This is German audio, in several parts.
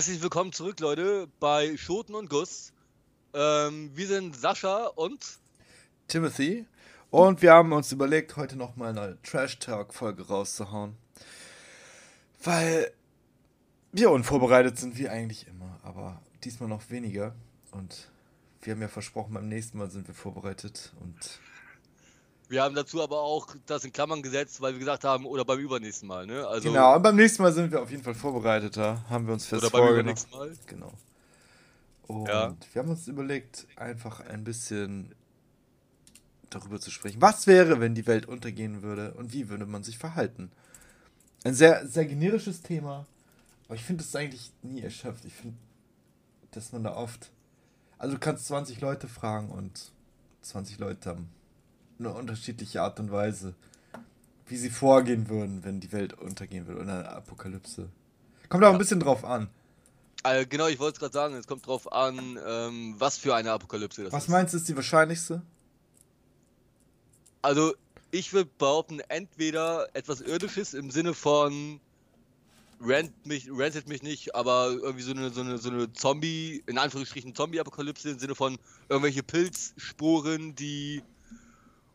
Herzlich willkommen zurück, Leute, bei Schoten und Guss. Ähm, wir sind Sascha und Timothy. Und wir haben uns überlegt, heute nochmal eine Trash-Talk-Folge rauszuhauen. Weil wir unvorbereitet sind, wie eigentlich immer. Aber diesmal noch weniger. Und wir haben ja versprochen, beim nächsten Mal sind wir vorbereitet. Und wir haben dazu aber auch das in Klammern gesetzt, weil wir gesagt haben, oder beim übernächsten Mal, ne? Also, genau, und beim nächsten Mal sind wir auf jeden Fall vorbereiteter, haben wir uns fest Oder beim übernächsten Mal. Genau. Und ja. wir haben uns überlegt, einfach ein bisschen darüber zu sprechen. Was wäre, wenn die Welt untergehen würde und wie würde man sich verhalten? Ein sehr, sehr generisches Thema, aber ich finde es eigentlich nie erschöpft. Ich finde, dass man da oft. Also, du kannst 20 Leute fragen und 20 Leute haben eine unterschiedliche Art und Weise, wie sie vorgehen würden, wenn die Welt untergehen würde oder eine Apokalypse. Kommt auch ja. ein bisschen drauf an. Also genau, ich wollte es gerade sagen, es kommt drauf an, ähm, was für eine Apokalypse das was ist. Was meinst du, ist die wahrscheinlichste? Also, ich würde behaupten, entweder etwas Irdisches im Sinne von rent mich, rentet mich nicht, aber irgendwie so eine, so eine, so eine Zombie, in Anführungsstrichen Zombie-Apokalypse im Sinne von irgendwelche Pilzsporen, die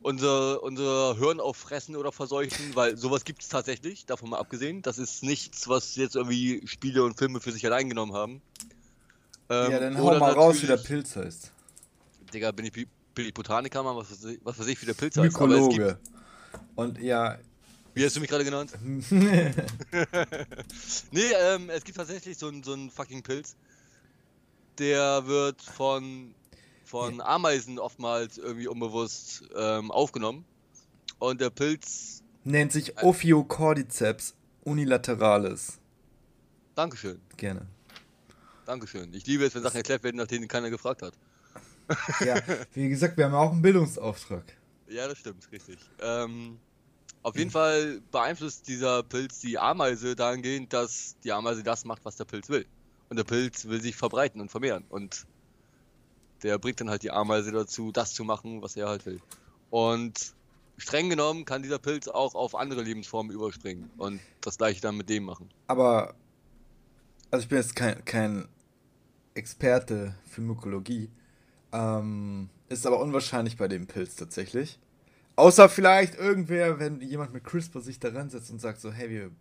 unser, unser Hirn auffressen oder verseuchen, weil sowas gibt es tatsächlich, davon mal abgesehen. Das ist nichts, was jetzt irgendwie Spiele und Filme für sich allein genommen haben. Ähm, ja, dann hau mal raus, wie der Pilz heißt. Digga, bin ich, ich Botaniker, Mann, was, was weiß ich, wie der Pilz heißt. Mykologe. Und ja. Wie hast du mich gerade genannt? nee, ähm, es gibt tatsächlich so einen so fucking Pilz. Der wird von von Ameisen oftmals irgendwie unbewusst ähm, aufgenommen. Und der Pilz. Nennt sich Ophiocordyceps unilateralis. Dankeschön. Gerne. Dankeschön. Ich liebe es, wenn Sachen erklärt werden, nach denen keiner gefragt hat. ja, wie gesagt, wir haben auch einen Bildungsauftrag. Ja, das stimmt, richtig. Ähm, auf jeden Fall beeinflusst dieser Pilz die Ameise dahingehend, dass die Ameise das macht, was der Pilz will. Und der Pilz will sich verbreiten und vermehren. Und der bringt dann halt die Ameise dazu, das zu machen, was er halt will. Und streng genommen kann dieser Pilz auch auf andere Lebensformen überspringen und das gleiche dann mit dem machen. Aber, also ich bin jetzt kein, kein Experte für Mykologie, ähm, ist aber unwahrscheinlich bei dem Pilz tatsächlich. Außer vielleicht irgendwer, wenn jemand mit CRISPR sich da ransetzt und sagt so, hey, wir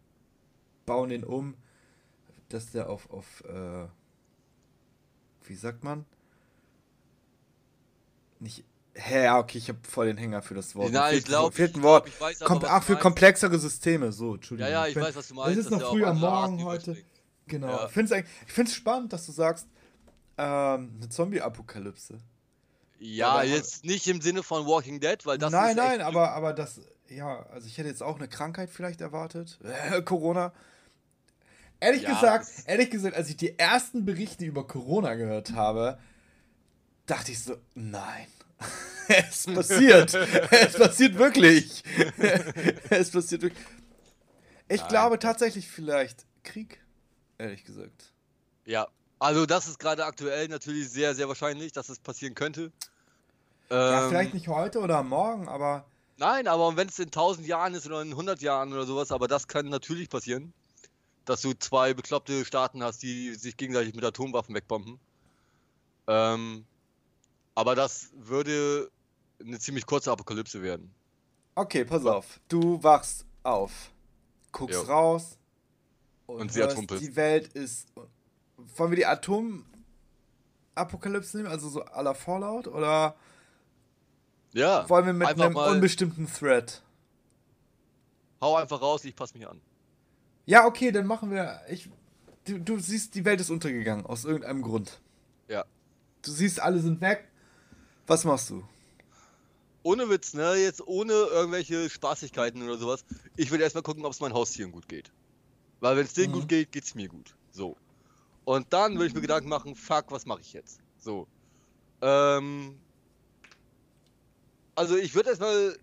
bauen den um, dass der auf, auf äh, wie sagt man? Nicht. Hä, ja, okay, ich habe voll den Hänger für das Wort. Nein, ich glaube. Ein Wort. Ich weiß aber, Ach, für komplexere Systeme. So, Entschuldigung. Ja, ja, ich, ich weiß, was du meinst. Es ist noch früh am Morgen heute. Genau. Ja. Ich finde es spannend, dass du sagst, ähm, eine Zombie-Apokalypse. Ja, aber, jetzt nicht im Sinne von Walking Dead, weil das Nein, nein, aber, aber das. Ja, also ich hätte jetzt auch eine Krankheit vielleicht erwartet. Äh, Corona. Ehrlich ja, gesagt, ehrlich gesagt, als ich die ersten Berichte über Corona gehört habe, dachte ich so, nein. es passiert. es passiert wirklich. es passiert wirklich. Ich nein. glaube tatsächlich vielleicht Krieg, ehrlich gesagt. Ja, also das ist gerade aktuell natürlich sehr, sehr wahrscheinlich, dass es passieren könnte. Ja, ähm, vielleicht nicht heute oder morgen, aber... Nein, aber wenn es in 1000 Jahren ist oder in 100 Jahren oder sowas, aber das kann natürlich passieren, dass du zwei bekloppte Staaten hast, die sich gegenseitig mit Atomwaffen wegbomben. Ähm, aber das würde eine ziemlich kurze Apokalypse werden. Okay, pass auf. Du wachst auf, guckst jo. raus und, und hörst, die Welt ist. Wollen wir die Atomapokalypse nehmen, also so aller Fallout oder? Ja. Wollen wir mit einem unbestimmten Thread? Hau einfach raus, ich passe mich an. Ja, okay, dann machen wir. Ich, du, du siehst, die Welt ist untergegangen aus irgendeinem Grund. Ja. Du siehst, alle sind weg was machst du? Ohne Witz, ne? Jetzt ohne irgendwelche Spaßigkeiten oder sowas. Ich will erstmal gucken, ob es meinen Haustieren gut geht. Weil wenn es denen mhm. gut geht, geht es mir gut. So. Und dann würde ich mir Gedanken machen, fuck, was mache ich jetzt? So. Ähm. Also ich würde erstmal,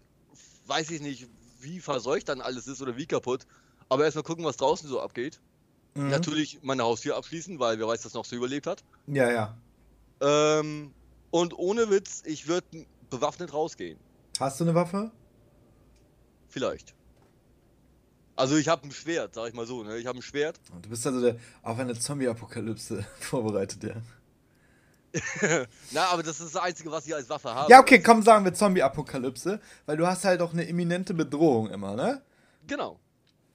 weiß ich nicht, wie verseucht dann alles ist oder wie kaputt, aber erstmal gucken, was draußen so abgeht. Mhm. Natürlich meine Haustier abschließen, weil wer weiß, dass noch so überlebt hat. Ja, ja. Ähm, und ohne Witz, ich würde bewaffnet rausgehen. Hast du eine Waffe? Vielleicht. Also ich habe ein Schwert, sag ich mal so, ne? Ich habe ein Schwert. Du bist also der, auf eine Zombie-Apokalypse vorbereitet, ja. Na, aber das ist das Einzige, was ich als Waffe habe. Ja, okay, komm, sagen wir Zombie-Apokalypse, weil du hast halt auch eine imminente Bedrohung immer, ne? Genau.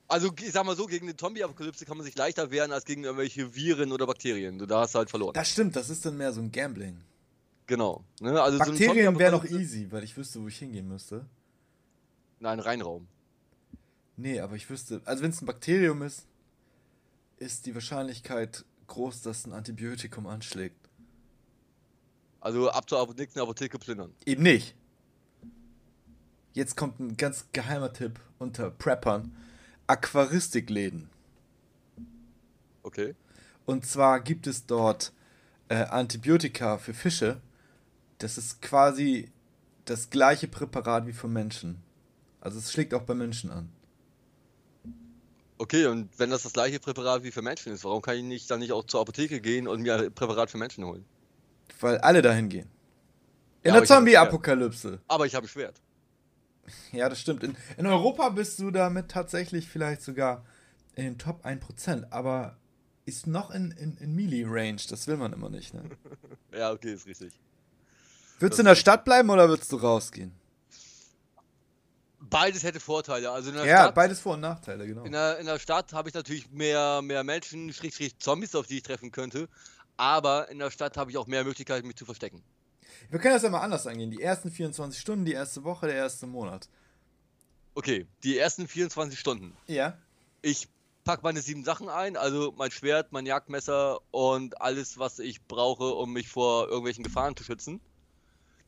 Also ich sag mal so, gegen eine Zombie-Apokalypse kann man sich leichter wehren als gegen irgendwelche Viren oder Bakterien. Du da hast halt verloren. Das stimmt, das ist dann mehr so ein Gambling. Genau. Ne? Also Bakterien so wäre noch easy, weil ich wüsste, wo ich hingehen müsste. Nein, Reinraum. Nee, aber ich wüsste, also wenn es ein Bakterium ist, ist die Wahrscheinlichkeit groß, dass ein Antibiotikum anschlägt. Also ab zur nächsten Apotheke plündern. Eben nicht. Jetzt kommt ein ganz geheimer Tipp unter Preppern. Aquaristikläden. Okay. Und zwar gibt es dort äh, Antibiotika für Fische. Das ist quasi das gleiche Präparat wie für Menschen. Also es schlägt auch bei Menschen an. Okay, und wenn das das gleiche Präparat wie für Menschen ist, warum kann ich nicht dann nicht auch zur Apotheke gehen und mir ein Präparat für Menschen holen? Weil alle dahin gehen. In ja, der Zombie-Apokalypse. Aber ich habe Schwert. Ja, das stimmt. In, in Europa bist du damit tatsächlich vielleicht sogar in den Top 1%, aber ist noch in, in, in Melee-Range. Das will man immer nicht, ne? ja, okay, ist richtig. Würdest du in der Stadt bleiben oder würdest du rausgehen? Beides hätte Vorteile. Also ja, Stadt, beides Vor- und Nachteile, genau. In der, in der Stadt habe ich natürlich mehr, mehr Menschen, Strich, Strich, Zombies, auf die ich treffen könnte. Aber in der Stadt habe ich auch mehr Möglichkeiten, mich zu verstecken. Wir können das ja mal anders angehen. Die ersten 24 Stunden, die erste Woche, der erste Monat. Okay, die ersten 24 Stunden. Ja. Ich packe meine sieben Sachen ein, also mein Schwert, mein Jagdmesser und alles, was ich brauche, um mich vor irgendwelchen Gefahren zu schützen.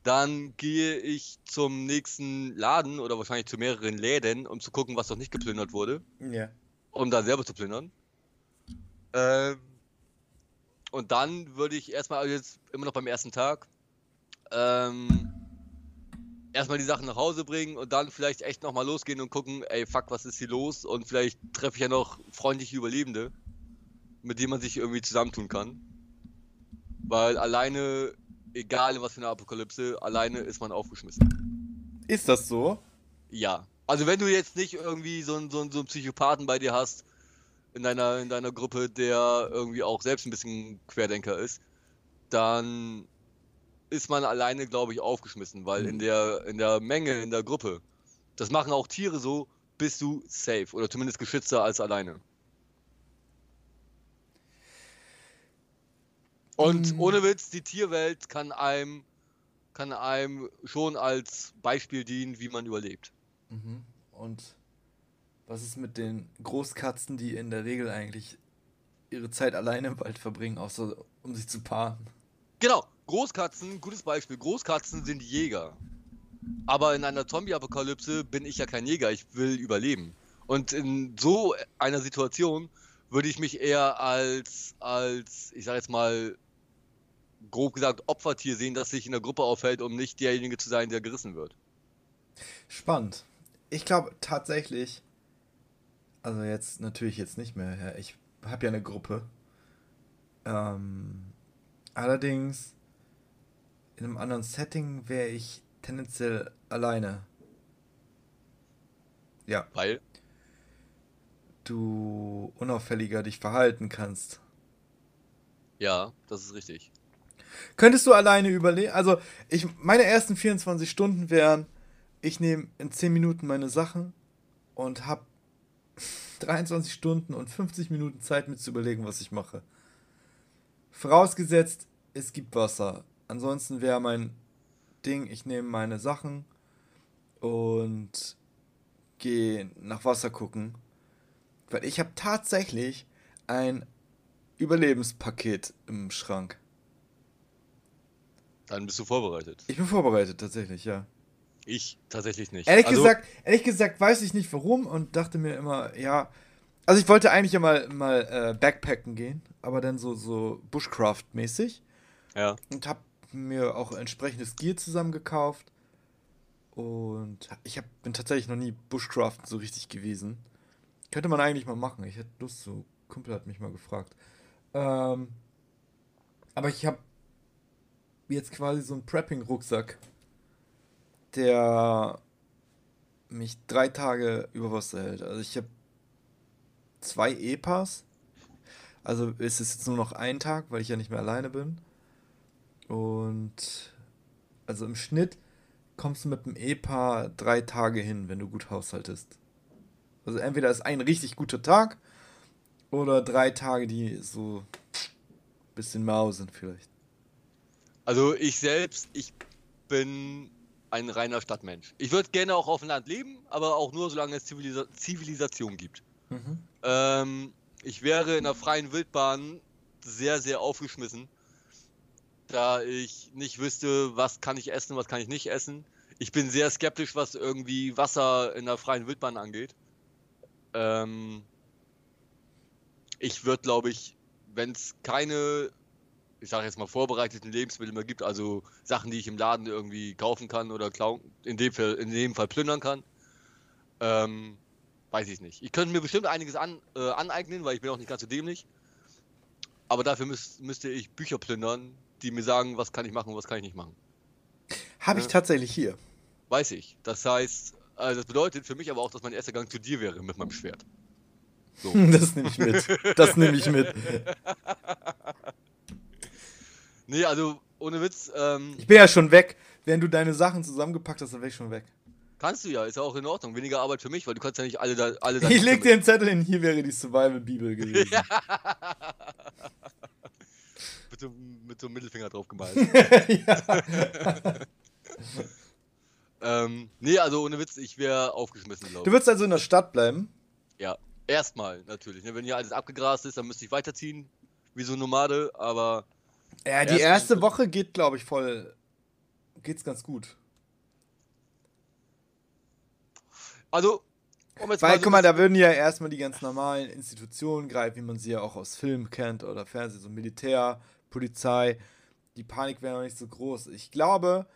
Dann gehe ich zum nächsten Laden oder wahrscheinlich zu mehreren Läden, um zu gucken, was noch nicht geplündert wurde. Ja. Um da selber zu plündern. Ähm, und dann würde ich erstmal, also jetzt immer noch beim ersten Tag, ähm, erstmal die Sachen nach Hause bringen und dann vielleicht echt nochmal losgehen und gucken, ey, fuck, was ist hier los? Und vielleicht treffe ich ja noch freundliche Überlebende, mit denen man sich irgendwie zusammentun kann. Weil alleine, egal in was für eine Apokalypse, alleine ist man aufgeschmissen. Ist das so? Ja. Also wenn du jetzt nicht irgendwie so einen, so einen, so einen Psychopathen bei dir hast, in deiner, in deiner Gruppe, der irgendwie auch selbst ein bisschen Querdenker ist, dann ist man alleine, glaube ich, aufgeschmissen, weil in mhm. der, in der Menge, in der Gruppe, das machen auch Tiere so, bist du safe oder zumindest geschützter als alleine. Und mhm. ohne Witz, die Tierwelt kann einem, kann einem schon als Beispiel dienen, wie man überlebt. Mhm. Und was ist mit den Großkatzen, die in der Regel eigentlich ihre Zeit alleine im Wald verbringen, außer um sich zu paaren? Genau, Großkatzen, gutes Beispiel. Großkatzen sind Jäger. Aber in einer Zombie-Apokalypse bin ich ja kein Jäger, ich will überleben. Und in so einer Situation würde ich mich eher als, als, ich sag jetzt mal, grob gesagt, Opfertier sehen, das sich in der Gruppe aufhält, um nicht derjenige zu sein, der gerissen wird. Spannend. Ich glaube tatsächlich, also jetzt natürlich jetzt nicht mehr. Ich habe ja eine Gruppe. Ähm, allerdings in einem anderen Setting wäre ich tendenziell alleine. Ja. Weil? Du unauffälliger dich verhalten kannst. Ja, das ist richtig. Könntest du alleine überleben? Also, ich, meine ersten 24 Stunden wären, ich nehme in 10 Minuten meine Sachen und habe 23 Stunden und 50 Minuten Zeit, mir zu überlegen, was ich mache. Vorausgesetzt, es gibt Wasser. Ansonsten wäre mein Ding, ich nehme meine Sachen und gehe nach Wasser gucken. Weil ich habe tatsächlich ein Überlebenspaket im Schrank. Dann bist du vorbereitet. Ich bin vorbereitet, tatsächlich, ja. Ich tatsächlich nicht. Ehrlich, also, gesagt, ehrlich gesagt weiß ich nicht warum und dachte mir immer, ja. Also ich wollte eigentlich ja mal, mal äh, Backpacken gehen, aber dann so, so Bushcraft-mäßig. Ja. Und hab mir auch entsprechendes Gear zusammengekauft. Und ich hab, bin tatsächlich noch nie Bushcraften so richtig gewesen. Könnte man eigentlich mal machen. Ich hätte Lust, so Kumpel hat mich mal gefragt. Ähm, aber ich habe jetzt quasi so einen Prepping-Rucksack der mich drei Tage über Wasser hält. Also ich habe zwei EPAs. Also ist es jetzt nur noch ein Tag, weil ich ja nicht mehr alleine bin. Und also im Schnitt kommst du mit dem EPA drei Tage hin, wenn du gut haushaltest. Also entweder ist ein richtig guter Tag oder drei Tage, die so ein bisschen mau sind vielleicht. Also ich selbst, ich bin ein reiner Stadtmensch. Ich würde gerne auch auf dem Land leben, aber auch nur, solange es Zivilisa Zivilisation gibt. Mhm. Ähm, ich wäre in der freien Wildbahn sehr, sehr aufgeschmissen, da ich nicht wüsste, was kann ich essen, was kann ich nicht essen. Ich bin sehr skeptisch, was irgendwie Wasser in der freien Wildbahn angeht. Ähm, ich würde, glaube ich, wenn es keine, ich sage jetzt mal, vorbereiteten Lebensmittel mehr gibt, also Sachen, die ich im Laden irgendwie kaufen kann oder klauen, in dem Fall, in dem Fall plündern kann, ähm, weiß ich nicht. Ich könnte mir bestimmt einiges an, äh, aneignen, weil ich bin auch nicht ganz so dämlich. Aber dafür müß, müsste ich Bücher plündern, die mir sagen, was kann ich machen und was kann ich nicht machen. Habe ich ja? tatsächlich hier. Weiß ich. Das heißt, also das bedeutet für mich aber auch, dass mein erster Gang zu dir wäre mit meinem Schwert. So. Das nehme ich mit. Das nehme ich mit. nee, also ohne Witz. Ähm, ich bin ja schon weg. Wenn du deine Sachen zusammengepackt hast, dann wäre ich schon weg. Kannst du ja, ist ja auch in Ordnung. Weniger Arbeit für mich, weil du kannst ja nicht alle da. Alle ich leg dir einen Zettel hin, hier wäre die Survival-Bibel gewesen. mit, so, mit so einem Mittelfinger drauf gemalt. ähm, nee, also ohne Witz, ich wäre aufgeschmissen, glaube ich. Du würdest also in der Stadt bleiben? Ja, erstmal natürlich. Ne? Wenn hier alles abgegrast ist, dann müsste ich weiterziehen, wie so ein Nomade, aber. Ja, die erste Woche geht, glaube ich, voll. geht's ganz gut. Also, um jetzt Weil, mal guck mal, da würden ja erstmal die ganz normalen Institutionen greifen, wie man sie ja auch aus Filmen kennt oder Fernsehen, so Militär, Polizei. Die Panik wäre noch nicht so groß. Ich glaube,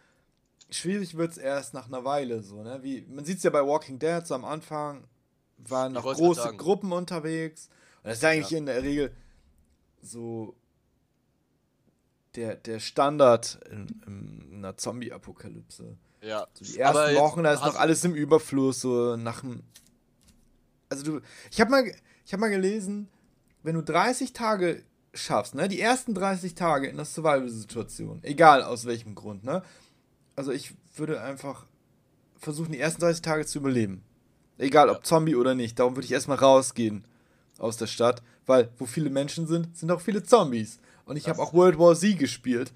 schwierig wird es erst nach einer Weile so, ne? Wie, man sieht es ja bei Walking Dead, so am Anfang waren noch große Gruppen unterwegs. Und das ist eigentlich ja. in der Regel so der, der Standard in, in einer Zombie-Apokalypse. Ja. So die ersten Wochen, da ist noch alles im Überfluss, so nach dem. Also du. Ich habe mal, hab mal gelesen, wenn du 30 Tage schaffst, ne? Die ersten 30 Tage in der Survival-Situation, egal aus welchem Grund, ne? Also ich würde einfach versuchen, die ersten 30 Tage zu überleben. Egal ob Zombie oder nicht. Darum würde ich erstmal rausgehen aus der Stadt, weil wo viele Menschen sind, sind auch viele Zombies. Und ich habe auch World War Z gespielt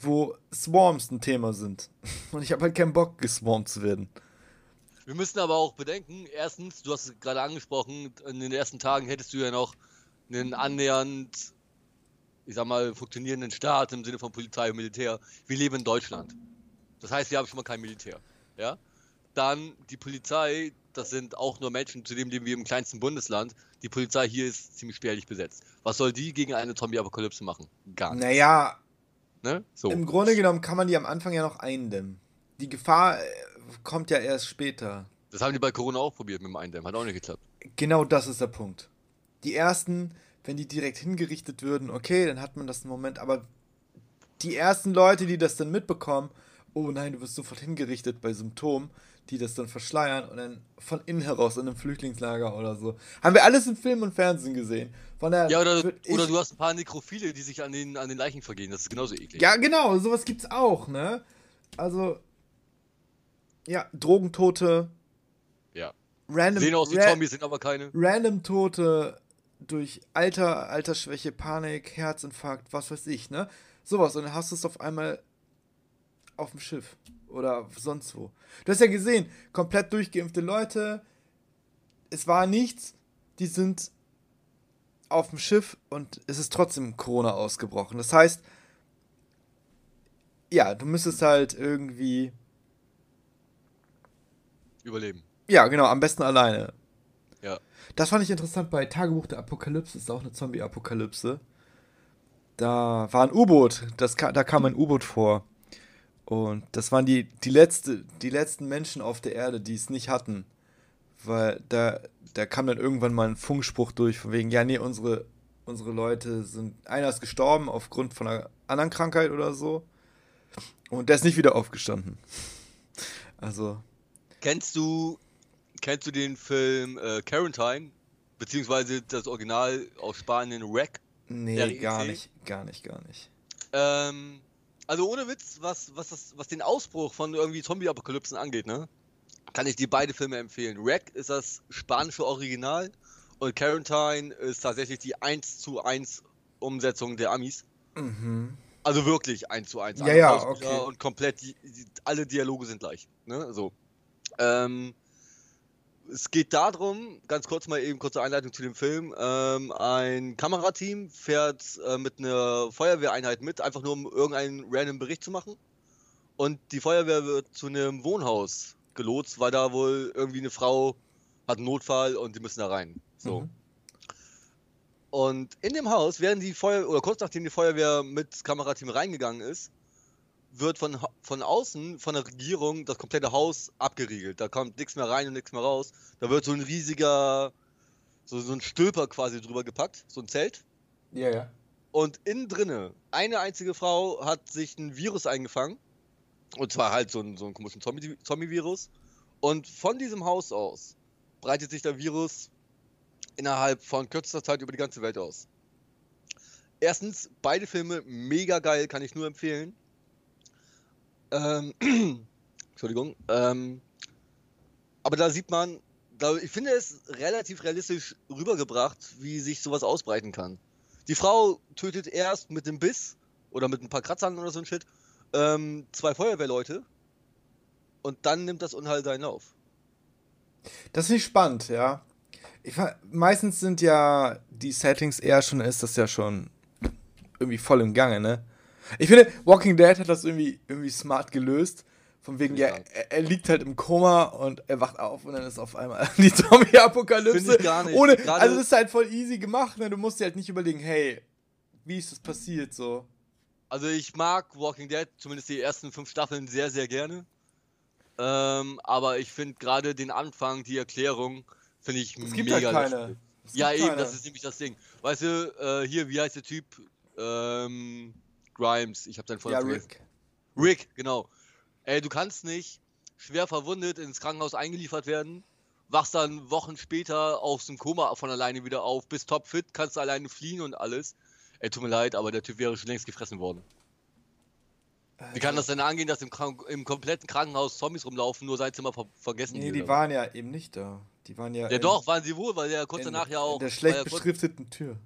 wo Swarms ein Thema sind. Und ich habe halt keinen Bock, geswarmt zu werden. Wir müssen aber auch bedenken, erstens, du hast es gerade angesprochen, in den ersten Tagen hättest du ja noch einen annähernd, ich sag mal, funktionierenden Staat im Sinne von Polizei und Militär. Wir leben in Deutschland. Das heißt, wir haben schon mal kein Militär. Ja? Dann die Polizei, das sind auch nur Menschen, zudem leben wir im kleinsten Bundesland. Die Polizei hier ist ziemlich spärlich besetzt. Was soll die gegen eine Zombie-Apokalypse machen? Gar nichts. Naja, Ne? So. Im Grunde genommen kann man die am Anfang ja noch eindämmen. Die Gefahr äh, kommt ja erst später. Das haben die bei Corona auch probiert mit dem Eindämmen, hat auch nicht geklappt. Genau das ist der Punkt. Die ersten, wenn die direkt hingerichtet würden, okay, dann hat man das einen Moment, aber die ersten Leute, die das dann mitbekommen, oh nein, du wirst sofort hingerichtet bei Symptomen, die das dann verschleiern und dann von innen heraus in einem Flüchtlingslager oder so. Haben wir alles in Film und Fernsehen gesehen. Von der ja, oder, oder du hast ein paar Nekrophile, die sich an den, an den Leichen vergehen. Das ist genauso eklig. Ja, genau, sowas gibt's auch, ne? Also, ja, Drogentote. Ja. Random, Sehen aus wie Ra Zombies, sind aber keine. Random Tote durch Alter, Altersschwäche, Panik, Herzinfarkt, was weiß ich, ne? Sowas. Und dann hast du es auf einmal auf dem Schiff oder sonst wo. Du hast ja gesehen, komplett durchgeimpfte Leute, es war nichts, die sind auf dem Schiff und es ist trotzdem Corona ausgebrochen. Das heißt, ja, du müsstest halt irgendwie überleben. Ja, genau, am besten alleine. Ja. Das fand ich interessant bei Tagebuch der Apokalypse, ist auch eine Zombie-Apokalypse. Da war ein U-Boot, da kam ein U-Boot vor. Und das waren die, die, letzte, die letzten Menschen auf der Erde, die es nicht hatten. Weil da, da kam dann irgendwann mal ein Funkspruch durch, von wegen, ja, nee, unsere, unsere Leute sind, einer ist gestorben aufgrund von einer anderen Krankheit oder so. Und der ist nicht wieder aufgestanden. Also. Kennst du, kennst du den Film äh, Quarantine beziehungsweise das Original aus Spanien, Rack. Nee, gar nicht, gar nicht, gar nicht. Ähm, also ohne Witz, was, was, das, was den Ausbruch von irgendwie Zombie-Apokalypsen angeht, ne? Kann ich dir beide Filme empfehlen. Rack ist das spanische Original und Quarantine ist tatsächlich die 1 zu 1 Umsetzung der Amis. Mhm. Also wirklich 1 zu 1. Ja, ja, okay. Und komplett, die, die, alle Dialoge sind gleich. Ne? So. Ähm, es geht darum, ganz kurz mal eben kurze Einleitung zu dem Film. Ähm, ein Kamerateam fährt äh, mit einer Feuerwehreinheit mit, einfach nur um irgendeinen random Bericht zu machen. Und die Feuerwehr wird zu einem Wohnhaus gelotst, weil da wohl irgendwie eine Frau hat einen Notfall und die müssen da rein. So. Mhm. Und in dem Haus werden die Feuer oder kurz nachdem die Feuerwehr mit Kamerateam reingegangen ist, wird von, von außen, von der Regierung, das komplette Haus abgeriegelt. Da kommt nichts mehr rein und nichts mehr raus. Da wird so ein riesiger, so, so ein Stülper quasi drüber gepackt, so ein Zelt. Ja, ja. Und innen drinne, eine einzige Frau hat sich ein Virus eingefangen. Und zwar halt so ein, so einen komischen Zombie-Virus. Und von diesem Haus aus breitet sich der Virus innerhalb von kürzester Zeit über die ganze Welt aus. Erstens, beide Filme mega geil, kann ich nur empfehlen. Ähm, Entschuldigung. Ähm, aber da sieht man, da, ich finde es relativ realistisch rübergebracht, wie sich sowas ausbreiten kann. Die Frau tötet erst mit dem Biss oder mit ein paar Kratzern oder so ein Shit ähm, zwei Feuerwehrleute und dann nimmt das Unheil seinen Lauf. Das finde ich spannend, ja. Ich, meistens sind ja die Settings eher schon, ist das ja schon irgendwie voll im Gange, ne? Ich finde, Walking Dead hat das irgendwie, irgendwie smart gelöst. Von wegen, ja, er, er, liegt halt im Koma und er wacht auf und dann ist auf einmal die Zombie-Apokalypse. Ohne, Gerade also das ist halt voll easy gemacht, ne? Du musst dir halt nicht überlegen, hey, wie ist das passiert so. Also ich mag Walking Dead, zumindest die ersten fünf Staffeln, sehr, sehr gerne. Ähm, aber ich finde gerade den Anfang, die Erklärung, finde ich es gibt mega halt keine. Ja, eben, keine. das ist nämlich das Ding. Weißt du, äh, hier, wie heißt der Typ? Ähm, Grimes, ich habe seinen Vornamen Ja, Rick. Rick, genau. Ey, du kannst nicht schwer verwundet ins Krankenhaus eingeliefert werden, wachst dann Wochen später aus dem Koma von alleine wieder auf, bist topfit, kannst alleine fliehen und alles. Ey, tut mir leid, aber der Typ wäre schon längst gefressen worden. Wie kann das denn angehen, dass im, im, kompletten Krankenhaus Zombies rumlaufen, nur sein Zimmer ver vergessen? Nee, die waren ja eben nicht da. Die waren ja. Ja, doch, waren sie wohl, weil der kurz danach ja auch. In der schlecht beschrifteten Tür.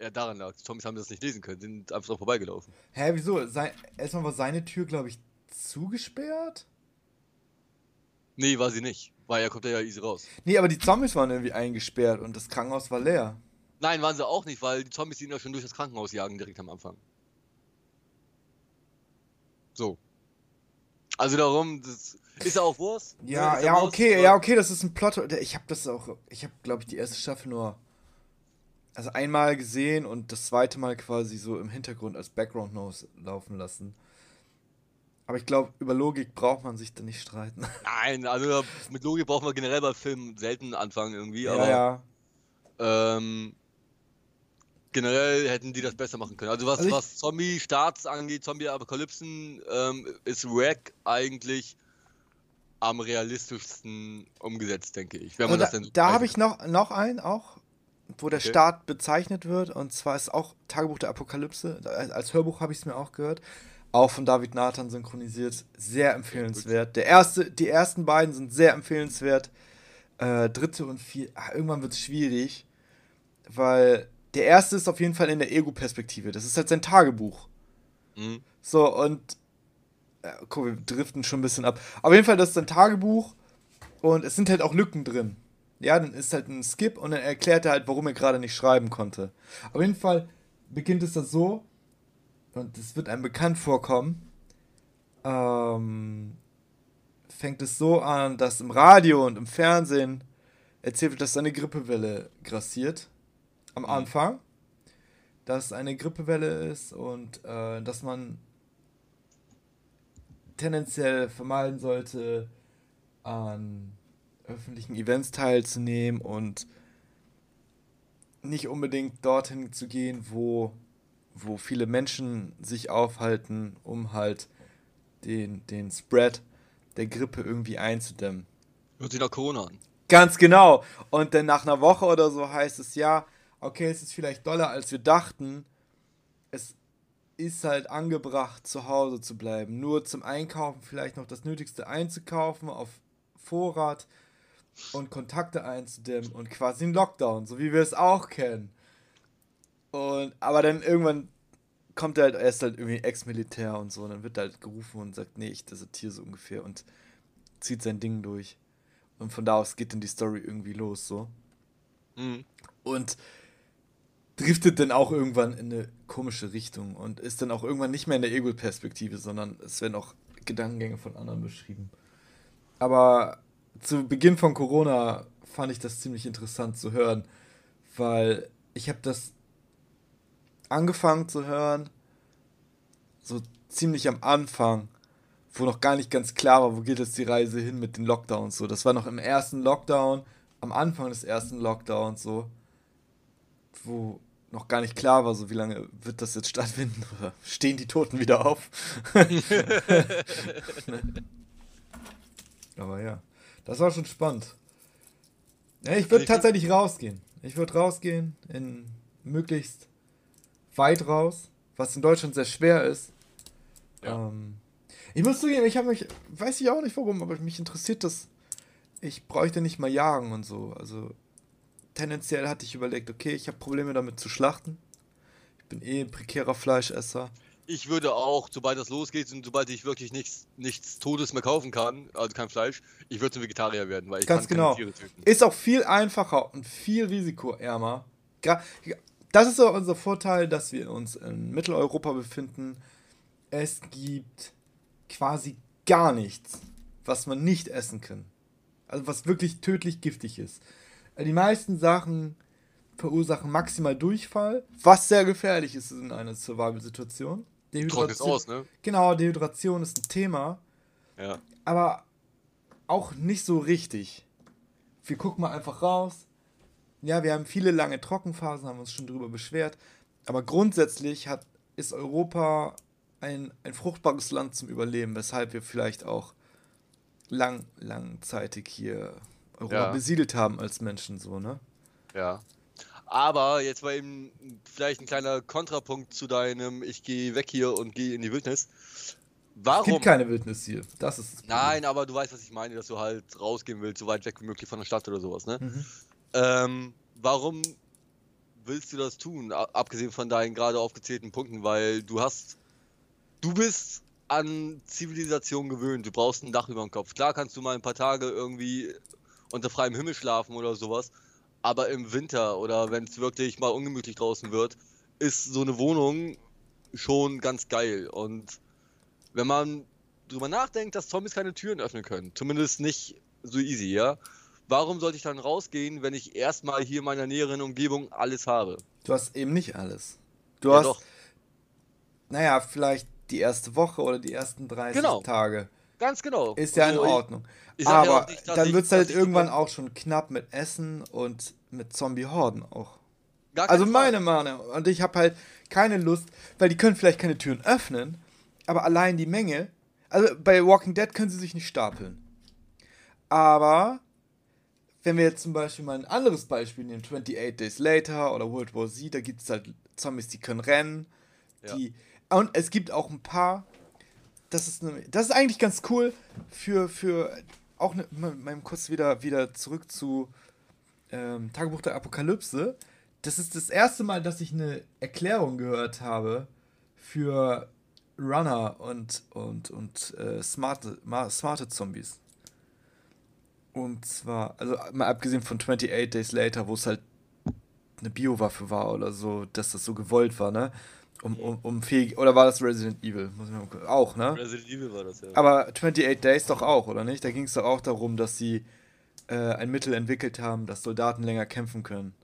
Ja, daran lag. Die Zombies haben das nicht lesen können, sind einfach so vorbeigelaufen. Hä, wieso? Sei, erstmal war seine Tür, glaube ich, zugesperrt? Nee, war sie nicht. Weil er kommt ja easy raus. Nee, aber die Zombies waren irgendwie eingesperrt und das Krankenhaus war leer. Nein, waren sie auch nicht, weil die Zombies ihn ja schon durch das Krankenhaus jagen direkt am Anfang. So. Also darum, das ist ja auch Wurst. Ja, ja, okay, ja, okay, das ist ein Plot. Ich habe das auch, ich habe, glaube ich, die erste Staffel nur also einmal gesehen und das zweite Mal quasi so im Hintergrund als Background Noise laufen lassen. Aber ich glaube, über Logik braucht man sich da nicht streiten. Nein, also mit Logik braucht man generell bei Filmen selten anfangen irgendwie. Aber, ja, ja. Ähm, generell hätten die das besser machen können. Also was, also was Zombie-Starts angeht, Zombie-Apokalypsen, ähm, ist Rack eigentlich am realistischsten umgesetzt, denke ich. Wenn man da, das denn da habe ich noch, noch einen auch wo der okay. Start bezeichnet wird. Und zwar ist auch Tagebuch der Apokalypse. Als Hörbuch habe ich es mir auch gehört. Auch von David Nathan synchronisiert. Sehr empfehlenswert. Der erste, die ersten beiden sind sehr empfehlenswert. Äh, dritte und vier. Ach, irgendwann wird es schwierig. Weil der erste ist auf jeden Fall in der Ego-Perspektive. Das ist halt sein Tagebuch. Mhm. So, und. Äh, guck, wir driften schon ein bisschen ab. Auf jeden Fall, das ist sein Tagebuch. Und es sind halt auch Lücken drin. Ja, dann ist halt ein Skip und dann erklärt er halt, warum er gerade nicht schreiben konnte. Auf jeden Fall beginnt es das so, und es wird einem bekannt vorkommen, ähm, fängt es so an, dass im Radio und im Fernsehen erzählt wird, dass eine Grippewelle grassiert. Am mhm. Anfang. Dass eine Grippewelle ist und äh, dass man tendenziell vermeiden sollte, an öffentlichen Events teilzunehmen und nicht unbedingt dorthin zu gehen, wo, wo viele Menschen sich aufhalten, um halt den, den Spread der Grippe irgendwie einzudämmen. Hört sich nach Corona an. Ganz genau. Und dann nach einer Woche oder so heißt es ja, okay, es ist vielleicht doller, als wir dachten. Es ist halt angebracht, zu Hause zu bleiben. Nur zum Einkaufen vielleicht noch das Nötigste einzukaufen auf Vorrat und Kontakte einzudämmen und quasi ein Lockdown, so wie wir es auch kennen. Und aber dann irgendwann kommt er halt, er ist halt irgendwie Ex-Militär und so, und dann wird er halt gerufen und sagt, nee, ich desertiere so ungefähr und zieht sein Ding durch. Und von da aus geht dann die Story irgendwie los, so. Mhm. Und driftet dann auch irgendwann in eine komische Richtung und ist dann auch irgendwann nicht mehr in der Ego-Perspektive, sondern es werden auch Gedankengänge von anderen beschrieben. Aber zu Beginn von Corona fand ich das ziemlich interessant zu hören, weil ich habe das angefangen zu hören, so ziemlich am Anfang, wo noch gar nicht ganz klar war, wo geht jetzt die Reise hin mit den Lockdowns. So, das war noch im ersten Lockdown, am Anfang des ersten Lockdowns so, wo noch gar nicht klar war, so wie lange wird das jetzt stattfinden oder stehen die Toten wieder auf. Aber ja, das war schon spannend. Ja, ich würde tatsächlich rausgehen. Ich würde rausgehen in möglichst weit raus, was in Deutschland sehr schwer ist. Ja. Ähm, ich muss zugeben, ich habe mich, weiß ich auch nicht warum, aber mich interessiert das. Ich bräuchte nicht mal jagen und so. Also tendenziell hatte ich überlegt, okay, ich habe Probleme damit zu schlachten. Ich bin eh ein prekärer Fleischesser. Ich würde auch, sobald das losgeht und sobald ich wirklich nichts, nichts Todes mehr kaufen kann, also kein Fleisch, ich würde zum Vegetarier werden, weil ich Ganz kann genau. Tiere töten. Ist auch viel einfacher und viel risikoärmer. Das ist auch unser Vorteil, dass wir uns in Mitteleuropa befinden. Es gibt quasi gar nichts, was man nicht essen kann. Also was wirklich tödlich giftig ist. Die meisten Sachen verursachen maximal Durchfall, was sehr gefährlich ist in einer Survival-Situation. Dehydration. aus, ne? Genau, Dehydration ist ein Thema. Ja. Aber auch nicht so richtig. Wir gucken mal einfach raus. Ja, wir haben viele lange Trockenphasen, haben uns schon drüber beschwert. Aber grundsätzlich hat, ist Europa ein, ein fruchtbares Land zum Überleben, weshalb wir vielleicht auch lang, langzeitig hier Europa ja. besiedelt haben als Menschen, so, ne? Ja. Aber jetzt war eben vielleicht ein kleiner Kontrapunkt zu deinem Ich gehe weg hier und gehe in die Wildnis. Warum? Es gibt keine Wildnis hier. Das ist das Nein, aber du weißt, was ich meine, dass du halt rausgehen willst, so weit weg wie möglich von der Stadt oder sowas, ne? Mhm. Ähm, warum willst du das tun, abgesehen von deinen gerade aufgezählten Punkten? Weil du hast, du bist an Zivilisation gewöhnt. Du brauchst ein Dach über dem Kopf. Klar kannst du mal ein paar Tage irgendwie unter freiem Himmel schlafen oder sowas. Aber im Winter oder wenn es wirklich mal ungemütlich draußen wird, ist so eine Wohnung schon ganz geil. Und wenn man drüber nachdenkt, dass Zombies keine Türen öffnen können, zumindest nicht so easy, ja, warum sollte ich dann rausgehen, wenn ich erstmal hier in meiner näheren Umgebung alles habe? Du hast eben nicht alles. Du ja, hast, doch. naja, vielleicht die erste Woche oder die ersten 30 genau. Tage. Ganz genau. Ist ja also in Ordnung. Ich, ich Aber nicht, dann wird es halt irgendwann auch schon knapp mit Essen und mit Zombie-Horden auch. Also meine Meinung. Und ich habe halt keine Lust, weil die können vielleicht keine Türen öffnen, aber allein die Menge. Also bei Walking Dead können sie sich nicht stapeln. Aber wenn wir jetzt zum Beispiel mal ein anderes Beispiel nehmen, 28 Days Later oder World War Z, da gibt es halt Zombies, die können rennen. Die, ja. Und es gibt auch ein paar, das ist, eine, das ist eigentlich ganz cool für, für auch eine, mal kurz wieder, wieder zurück zu ähm, Tagebuch der Apokalypse. Das ist das erste Mal, dass ich eine Erklärung gehört habe für Runner und, und, und äh, smarte, smarte Zombies. Und zwar, also mal abgesehen von 28 Days Later, wo es halt eine Biowaffe war oder so, dass das so gewollt war, ne? Um, um, um fähig. Oder war das Resident Evil? Muss ich mal gucken. Auch, ne? Resident Evil war das, ja. Aber 28 Days doch auch, oder nicht? Da ging es doch auch darum, dass sie äh, ein Mittel entwickelt haben, dass Soldaten länger kämpfen können.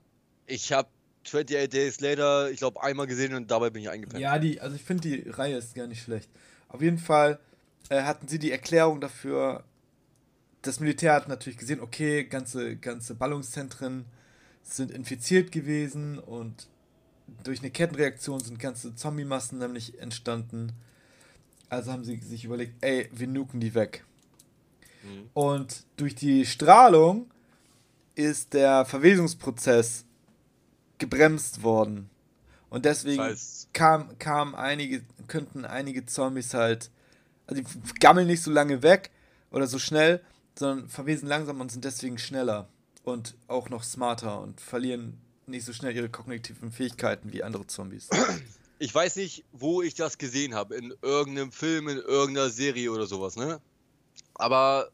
Ich habe 28 Days Later, ich glaube, einmal gesehen und dabei bin ich eingepennt. Ja, die, also ich finde die Reihe ist gar nicht schlecht. Auf jeden Fall äh, hatten sie die Erklärung dafür, das Militär hat natürlich gesehen, okay, ganze, ganze Ballungszentren sind infiziert gewesen und durch eine Kettenreaktion sind ganze Zombie-Massen nämlich entstanden. Also haben sie sich überlegt, ey, wir nuken die weg. Mhm. Und durch die Strahlung ist der Verwesungsprozess gebremst worden. Und deswegen das heißt, kam, kam einige, könnten einige Zombies halt, also die gammeln nicht so lange weg oder so schnell, sondern verwesen langsam und sind deswegen schneller und auch noch smarter und verlieren nicht so schnell ihre kognitiven Fähigkeiten wie andere Zombies. Ich weiß nicht, wo ich das gesehen habe, in irgendeinem Film, in irgendeiner Serie oder sowas, ne? Aber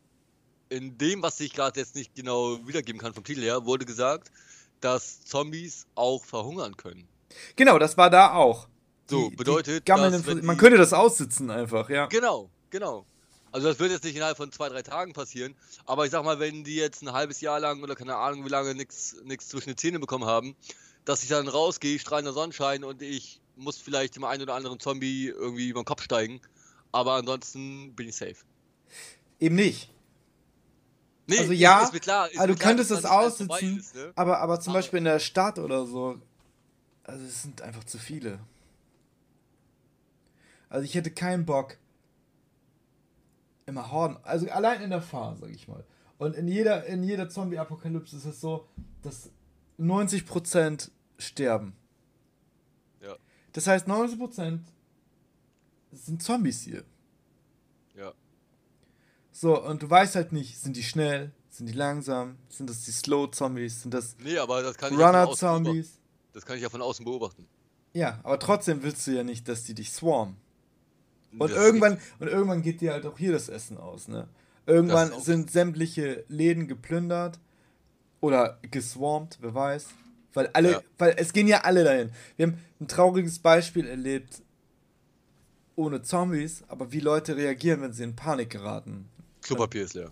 in dem, was ich gerade jetzt nicht genau wiedergeben kann vom Titel her, wurde gesagt, dass Zombies auch verhungern können. Genau, das war da auch. So, die, bedeutet. Die dass, man könnte das aussitzen einfach, ja. Genau, genau. Also das wird jetzt nicht innerhalb von zwei, drei Tagen passieren, aber ich sag mal, wenn die jetzt ein halbes Jahr lang oder keine Ahnung wie lange nichts zwischen den Zähnen bekommen haben, dass ich dann rausgehe, strahlender Sonnenschein und ich muss vielleicht dem einen oder anderen Zombie irgendwie über den Kopf steigen, aber ansonsten bin ich safe. Eben nicht. Nee, also ja, ist mir klar, ist also du klar, könntest es aussitzen, ist, ne? aber, aber zum aber Beispiel in der Stadt oder so, also es sind einfach zu viele. Also ich hätte keinen Bock, immer Horden, also allein in der Phase, sag ich mal. Und in jeder, in jeder Zombie-Apokalypse ist es so, dass 90% sterben. Ja. Das heißt, 90% sind Zombies hier. Ja. So, und du weißt halt nicht, sind die schnell, sind die langsam, sind das die Slow-Zombies, sind das nee, aber das kann Runner-Zombies? Das kann ich ja von außen beobachten. Ja, aber trotzdem willst du ja nicht, dass die dich swarmen. Und irgendwann, und irgendwann geht dir halt auch hier das Essen aus, ne? Irgendwann sind sämtliche Läden geplündert oder geswarmt, wer weiß. Weil alle, ja. weil es gehen ja alle dahin. Wir haben ein trauriges Beispiel erlebt ohne Zombies, aber wie Leute reagieren, wenn sie in Panik geraten. Klopapier ist leer.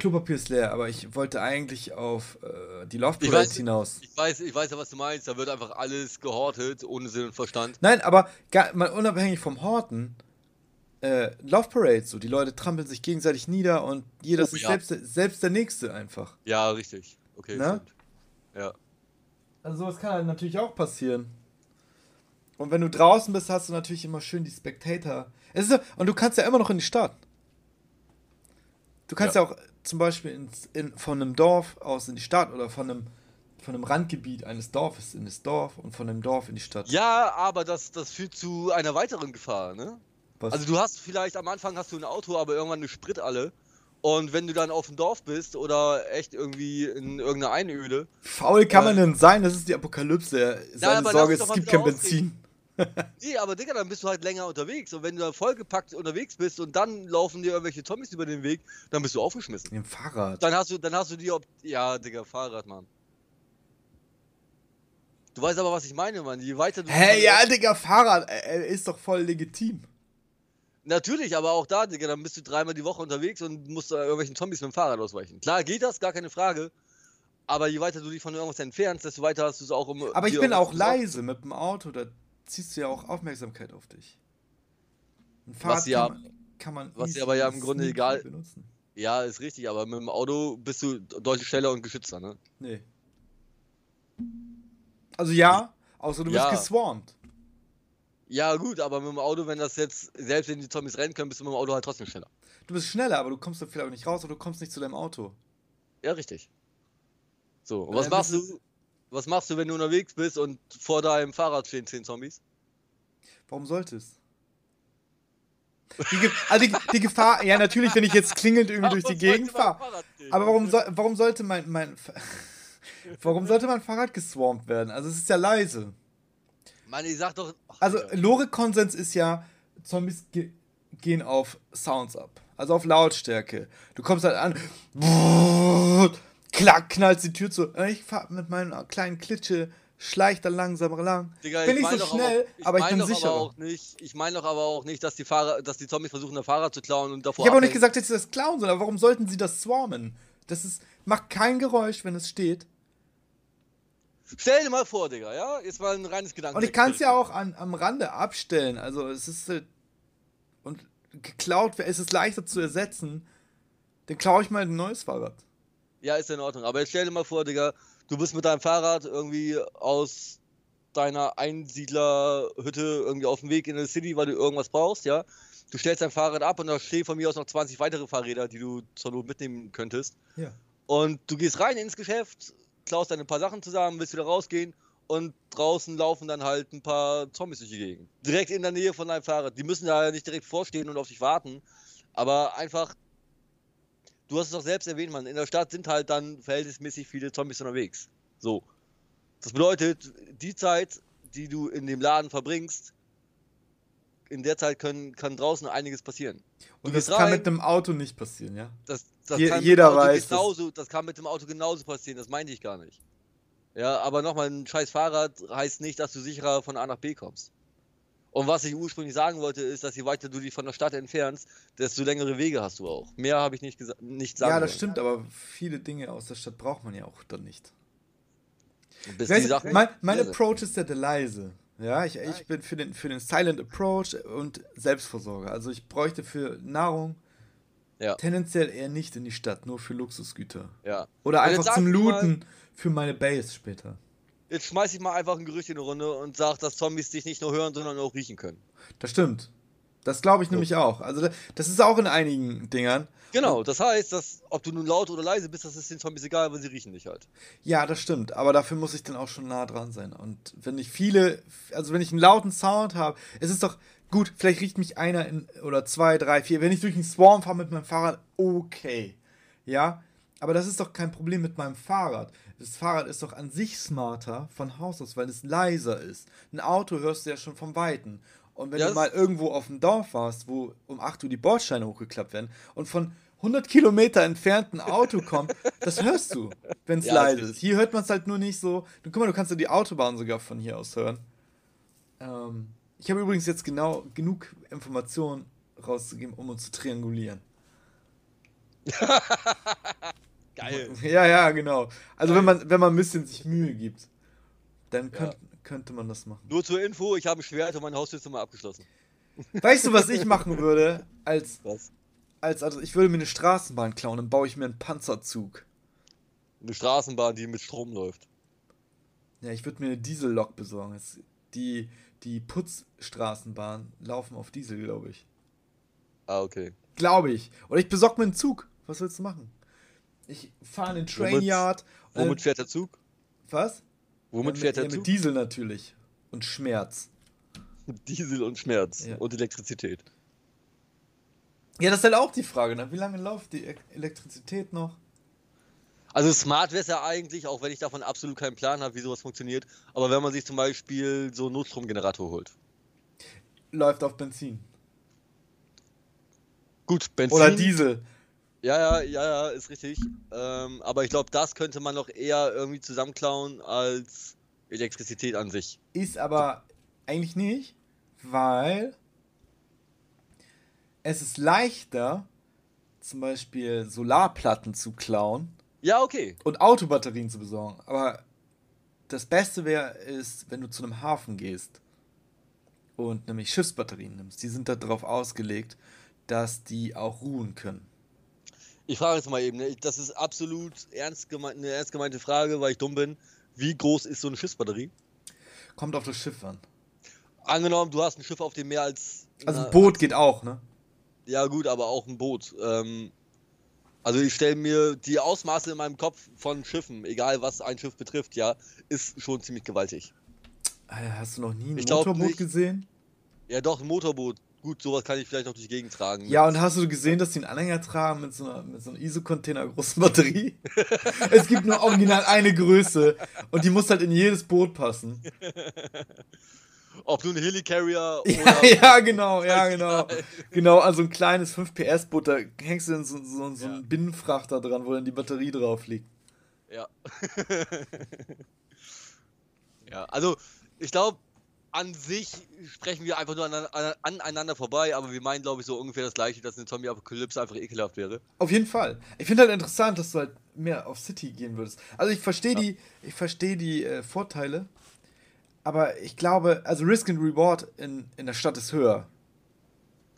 Klopapier ist leer, aber ich wollte eigentlich auf äh, die Love Parade hinaus. Ich weiß, ich weiß ja, was du meinst. Da wird einfach alles gehortet, ohne Sinn und Verstand. Nein, aber gar, mal unabhängig vom Horten, äh, Love Parade, so die Leute trampeln sich gegenseitig nieder und jeder oh, ist ja. selbst, selbst der Nächste einfach. Ja, richtig. Okay, Na? Ja. Also sowas kann halt natürlich auch passieren. Und wenn du draußen bist, hast du natürlich immer schön die Spectator. Es ist, und du kannst ja immer noch in die Stadt. Du kannst ja, ja auch zum Beispiel ins, in, von einem Dorf aus in die Stadt oder von einem, von einem Randgebiet eines Dorfes in das Dorf und von einem Dorf in die Stadt. Ja, aber das, das führt zu einer weiteren Gefahr, ne? Was? Also du hast vielleicht am Anfang hast du ein Auto, aber irgendwann eine Sprit alle. Und wenn du dann auf dem Dorf bist oder echt irgendwie in irgendeiner Einöde. Faul kann man denn sein? Das ist die Apokalypse. Seine ja, Sorge ist, es gibt kein Benzin. nee, aber Digga, dann bist du halt länger unterwegs. Und wenn du dann vollgepackt unterwegs bist und dann laufen dir irgendwelche Zombies über den Weg, dann bist du aufgeschmissen. Im Fahrrad. Dann hast du, dann hast du die Op Ja, Digga, Fahrrad, Mann. Du weißt aber, was ich meine, Mann. Je weiter du. Hä, hey, ja, Digga, Fahrrad äh, ist doch voll legitim. Natürlich, aber auch da, Digga, dann bist du dreimal die Woche unterwegs und musst da irgendwelchen Zombies mit dem Fahrrad ausweichen. Klar geht das, gar keine Frage. Aber je weiter du dich von irgendwas entfernst, desto weiter hast du es auch um. Aber ich bin auch leise mit dem Auto, da ziehst du ja auch Aufmerksamkeit auf dich. Ein Fahrrad was ja, kann man, kann man was ja aber ja im Grunde egal. Benutzen. Ja, ist richtig, aber mit dem Auto bist du deutlich schneller und geschützter, ne? Nee. Also ja, außer du ja. bist geswarmt. Ja, gut, aber mit dem Auto, wenn das jetzt, selbst wenn die Zombies rennen können, bist du mit dem Auto halt trotzdem schneller. Du bist schneller, aber du kommst da vielleicht nicht raus oder du kommst nicht zu deinem Auto. Ja, richtig. So, und was äh, machst du? Was machst du, wenn du unterwegs bist und vor deinem Fahrrad stehen 10 Zombies? Warum sollte es? Die, also die, die, Gefahr, ja natürlich, wenn ich jetzt klingelnd irgendwie durch die Gegend fahre. Aber warum, so, warum sollte mein, mein warum sollte mein Fahrrad geswarmt werden? Also es ist ja leise. Mann, ich sag doch. Ach, also Lore-Konsens ist ja, Zombies ge gehen auf Sounds ab. Also auf Lautstärke. Du kommst halt an. Klack, knallt die Tür zu. Ich fahr mit meinem kleinen Klitsche, schleicht da langsam lang. Digga, bin ich nicht so schnell, auch, ich aber ich bin sicher. Ich meine doch aber auch nicht, dass die, Fahrer, dass die Zombies versuchen, ein Fahrrad zu klauen und davor. Ich habe auch nicht gesagt, dass sie das klauen sollen, aber warum sollten sie das swarmen? Das ist, macht kein Geräusch, wenn es steht. Stell dir mal vor, Digga, ja? Jetzt mal ein reines Gedanken. Und ich kann es ja auch an, am Rande abstellen. Also es ist halt. Und geklaut ist es leichter zu ersetzen. Dann klaue ich mal ein neues Fahrrad. Ja, ist in Ordnung. Aber jetzt stell dir mal vor, Digga, du bist mit deinem Fahrrad irgendwie aus deiner Einsiedlerhütte irgendwie auf dem Weg in die City, weil du irgendwas brauchst, ja? Du stellst dein Fahrrad ab und da stehen von mir aus noch 20 weitere Fahrräder, die du zur Not mitnehmen könntest. Ja. Und du gehst rein ins Geschäft, klaust deine paar Sachen zusammen, willst wieder rausgehen und draußen laufen dann halt ein paar Zombies durch die Gegend. Direkt in der Nähe von deinem Fahrrad. Die müssen da nicht direkt vorstehen und auf dich warten, aber einfach, du hast es doch selbst erwähnt, man, in der Stadt sind halt dann verhältnismäßig viele Zombies unterwegs. So. Das bedeutet, die Zeit, die du in dem Laden verbringst, in der Zeit können, kann draußen einiges passieren. Und das kann mit dem Auto nicht passieren, ja? Das, das Je, jeder weiß. Genauso, das kann mit dem Auto genauso passieren, das meinte ich gar nicht. Ja, aber nochmal, ein scheiß Fahrrad heißt nicht, dass du sicherer von A nach B kommst. Und was ich ursprünglich sagen wollte, ist, dass je weiter du dich von der Stadt entfernst, desto längere Wege hast du auch. Mehr habe ich nicht, nicht sagen Ja, das wollen. stimmt, aber viele Dinge aus der Stadt braucht man ja auch dann nicht. Weißt, mein, mein Approach ist ja der leise. Ja, ich, ich bin für den, für den Silent Approach und Selbstversorger. Also ich bräuchte für Nahrung ja. tendenziell eher nicht in die Stadt, nur für Luxusgüter. Ja. Oder einfach zum Looten für meine Base später. Jetzt schmeiß ich mal einfach ein Gerücht in die Runde und sag, dass Zombies dich nicht nur hören, sondern auch riechen können. Das stimmt. Das glaube ich so. nämlich auch. Also das ist auch in einigen Dingern. Genau, das heißt, dass ob du nun laut oder leise bist, das ist den Zombies egal, weil sie riechen dich halt. Ja, das stimmt, aber dafür muss ich dann auch schon nah dran sein. Und wenn ich viele, also wenn ich einen lauten Sound habe, es ist doch gut, vielleicht riecht mich einer in, oder zwei, drei, vier. Wenn ich durch einen Swarm fahre mit meinem Fahrrad, okay. Ja, aber das ist doch kein Problem mit meinem Fahrrad. Das Fahrrad ist doch an sich smarter von Haus aus, weil es leiser ist. Ein Auto hörst du ja schon vom Weiten. Und wenn ja, du mal irgendwo auf dem Dorf warst, wo um 8 Uhr die Bordsteine hochgeklappt werden und von 100 Kilometer entfernt ein Auto kommt, das hörst du, wenn es ja, leise ist. Hier hört man es halt nur nicht so. Du, guck mal, du kannst ja die Autobahn sogar von hier aus hören. Ähm, ich habe übrigens jetzt genau genug Informationen rauszugeben, um uns zu triangulieren. Geil. Ja, ja, genau. Also wenn man, wenn man ein bisschen sich Mühe gibt, dann könnt, ja könnte man das machen. Nur zur Info, ich habe ein Schwert und meine Haustür ist immer abgeschlossen. Weißt du, was ich machen würde? Als, was? als also ich würde mir eine Straßenbahn klauen, dann baue ich mir einen Panzerzug. Eine Straßenbahn, die mit Strom läuft. Ja, ich würde mir eine Diesellok besorgen. Die, die Putzstraßenbahnen laufen auf Diesel, glaube ich. Ah, okay. Glaube ich. Oder ich besorge mir einen Zug. Was willst du machen? Ich fahre in den Trainyard. Womit, womit fährt der Zug? Was? Womit fährt er ja, Mit Diesel natürlich. Und Schmerz. Diesel und Schmerz. Ja. Und Elektrizität. Ja, das ist halt auch die Frage. Ne? Wie lange läuft die Elektrizität noch? Also smart wäre es ja eigentlich, auch wenn ich davon absolut keinen Plan habe, wie sowas funktioniert. Aber wenn man sich zum Beispiel so einen Notstromgenerator holt. Läuft auf Benzin. Gut, Benzin. Oder Diesel. Ja, ja, ja, ja, ist richtig. Ähm, aber ich glaube, das könnte man noch eher irgendwie zusammenklauen als Elektrizität an sich. Ist aber eigentlich nicht, weil es ist leichter, zum Beispiel Solarplatten zu klauen. Ja, okay. Und Autobatterien zu besorgen. Aber das Beste wäre, ist, wenn du zu einem Hafen gehst und nämlich Schiffsbatterien nimmst. Die sind darauf ausgelegt, dass die auch ruhen können. Ich frage jetzt mal eben, ne? das ist absolut ernst gemeint, eine ernst gemeinte Frage, weil ich dumm bin. Wie groß ist so eine Schiffsbatterie? Kommt auf das Schiff an. Angenommen, du hast ein Schiff auf dem Meer als. Also ein Boot geht auch, ne? Ja, gut, aber auch ein Boot. Ähm, also ich stelle mir die Ausmaße in meinem Kopf von Schiffen, egal was ein Schiff betrifft, ja, ist schon ziemlich gewaltig. Äh, hast du noch nie ein ich Motorboot gesehen? Ja, doch, ein Motorboot. Gut, sowas kann ich vielleicht noch durch die Gegend tragen. Ja, und hast du gesehen, dass die einen Anhänger tragen mit so einer, mit so einer ISO-Container großen Batterie? es gibt nur original eine Größe und die muss halt in jedes Boot passen. Ob nun ein Helicarrier oder. Ja, ja genau, ja, genau. Genau, also ein kleines 5 PS-Boot, da hängst du dann so, so, so ja. einen Binnenfrachter dran, wo dann die Batterie drauf liegt. Ja. ja, also ich glaube, an sich sprechen wir einfach nur aneinander, aneinander vorbei, aber wir meinen, glaube ich, so ungefähr das gleiche, dass eine Zombie-Apokalypse einfach ekelhaft wäre. Auf jeden Fall. Ich finde halt interessant, dass du halt mehr auf City gehen würdest. Also ich verstehe ja. die, ich verstehe die äh, Vorteile, aber ich glaube, also Risk and Reward in, in der Stadt ist höher.